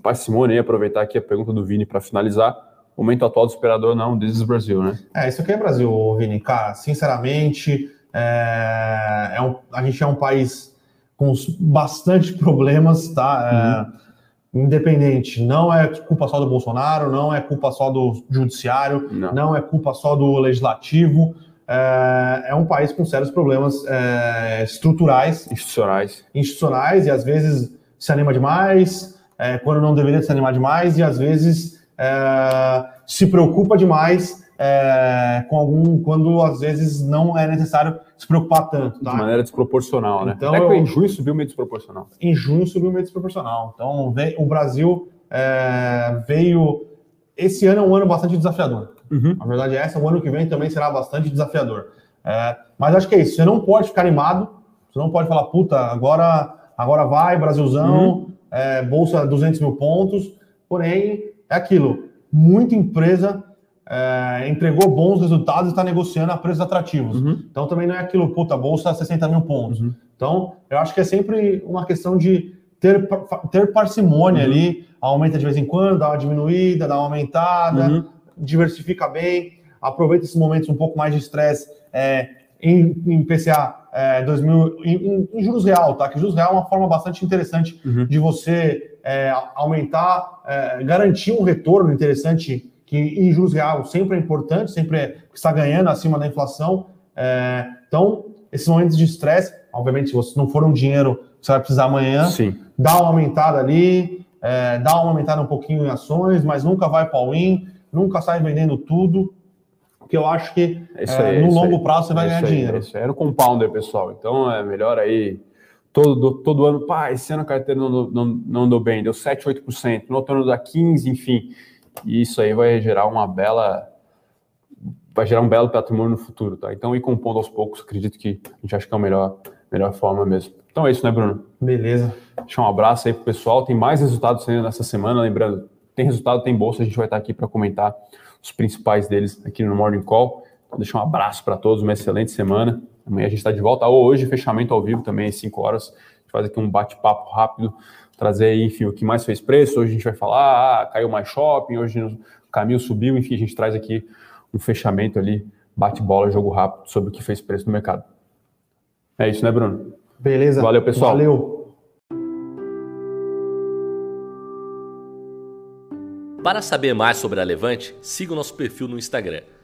Para Simone, aproveitar aqui a pergunta do Vini para finalizar. Momento atual do esperador, não, this is Brasil, né? É, isso aqui é Brasil, Vini. Cara, sinceramente, é, é um, a gente é um país com bastante problemas, tá? É, uhum independente. Não é culpa só do Bolsonaro, não é culpa só do judiciário, não, não é culpa só do legislativo. É, é um país com sérios problemas é, estruturais, institucionais, institucionais e às vezes se anima demais, é, quando não deveria se animar demais e às vezes é, se preocupa demais é, com algum quando às vezes não é necessário se preocupar tanto. Tá? De maneira desproporcional, né? Então, Até que em junho subiu meio desproporcional. Em junho subiu meio desproporcional. Então veio, o Brasil é, veio. Esse ano é um ano bastante desafiador. Uhum. A verdade é essa, o ano que vem também será bastante desafiador. É, mas acho que é isso. Você não pode ficar animado, você não pode falar, puta, agora, agora vai, Brasilzão, uhum. é, bolsa 200 mil pontos. Porém, é aquilo. Muita empresa é, entregou bons resultados e está negociando a preços atrativos. Uhum. Então também não é aquilo, puta, bolsa 60 mil pontos. Uhum. Então, eu acho que é sempre uma questão de ter, ter parcimônia uhum. ali, aumenta de vez em quando, dá uma diminuída, dá uma aumentada, uhum. diversifica bem, aproveita esses momentos um pouco mais de estresse é, em, em, PCA é, 2000, em, em, juros real, tá? Que juros real é uma forma bastante interessante uhum. de você é, aumentar, é, garantir um retorno interessante que em juros real sempre é importante, sempre é, está ganhando acima da inflação. É, então, esses momentos de estresse, obviamente, se você não for um dinheiro que você vai precisar amanhã, Sim. dá uma aumentada ali, é, dá uma aumentada um pouquinho em ações, mas nunca vai para o win, nunca sai vendendo tudo, porque eu acho que é, aí, no longo aí. prazo você vai ganhar aí, dinheiro. Isso era o compounder, pessoal. Então é melhor aí todo, todo ano, pá, esse ano a carteira não, não, não andou bem, deu 7, 8%, no outro ano dá 15%, enfim. E isso aí vai gerar uma bela vai gerar um belo patrimônio no futuro, tá? Então ir compondo aos poucos, acredito que a gente acha que é a melhor, melhor forma mesmo. Então é isso, né, Bruno? Beleza. Deixa um abraço aí pro pessoal. Tem mais resultados saindo nessa semana, lembrando, tem resultado, tem bolsa, a gente vai estar aqui para comentar os principais deles aqui no Morning Call. Então deixa um abraço para todos, uma excelente semana. Amanhã a gente está de volta. Hoje, fechamento ao vivo também, às 5 horas. A gente faz aqui um bate-papo rápido trazer aí, enfim, o que mais fez preço. Hoje a gente vai falar, ah, caiu mais shopping, hoje o caminho subiu, enfim, a gente traz aqui um fechamento ali, bate-bola, jogo rápido sobre o que fez preço no mercado. É isso, né, Bruno? Beleza. Valeu, pessoal. Valeu. Para saber mais sobre a Levante, siga o nosso perfil no Instagram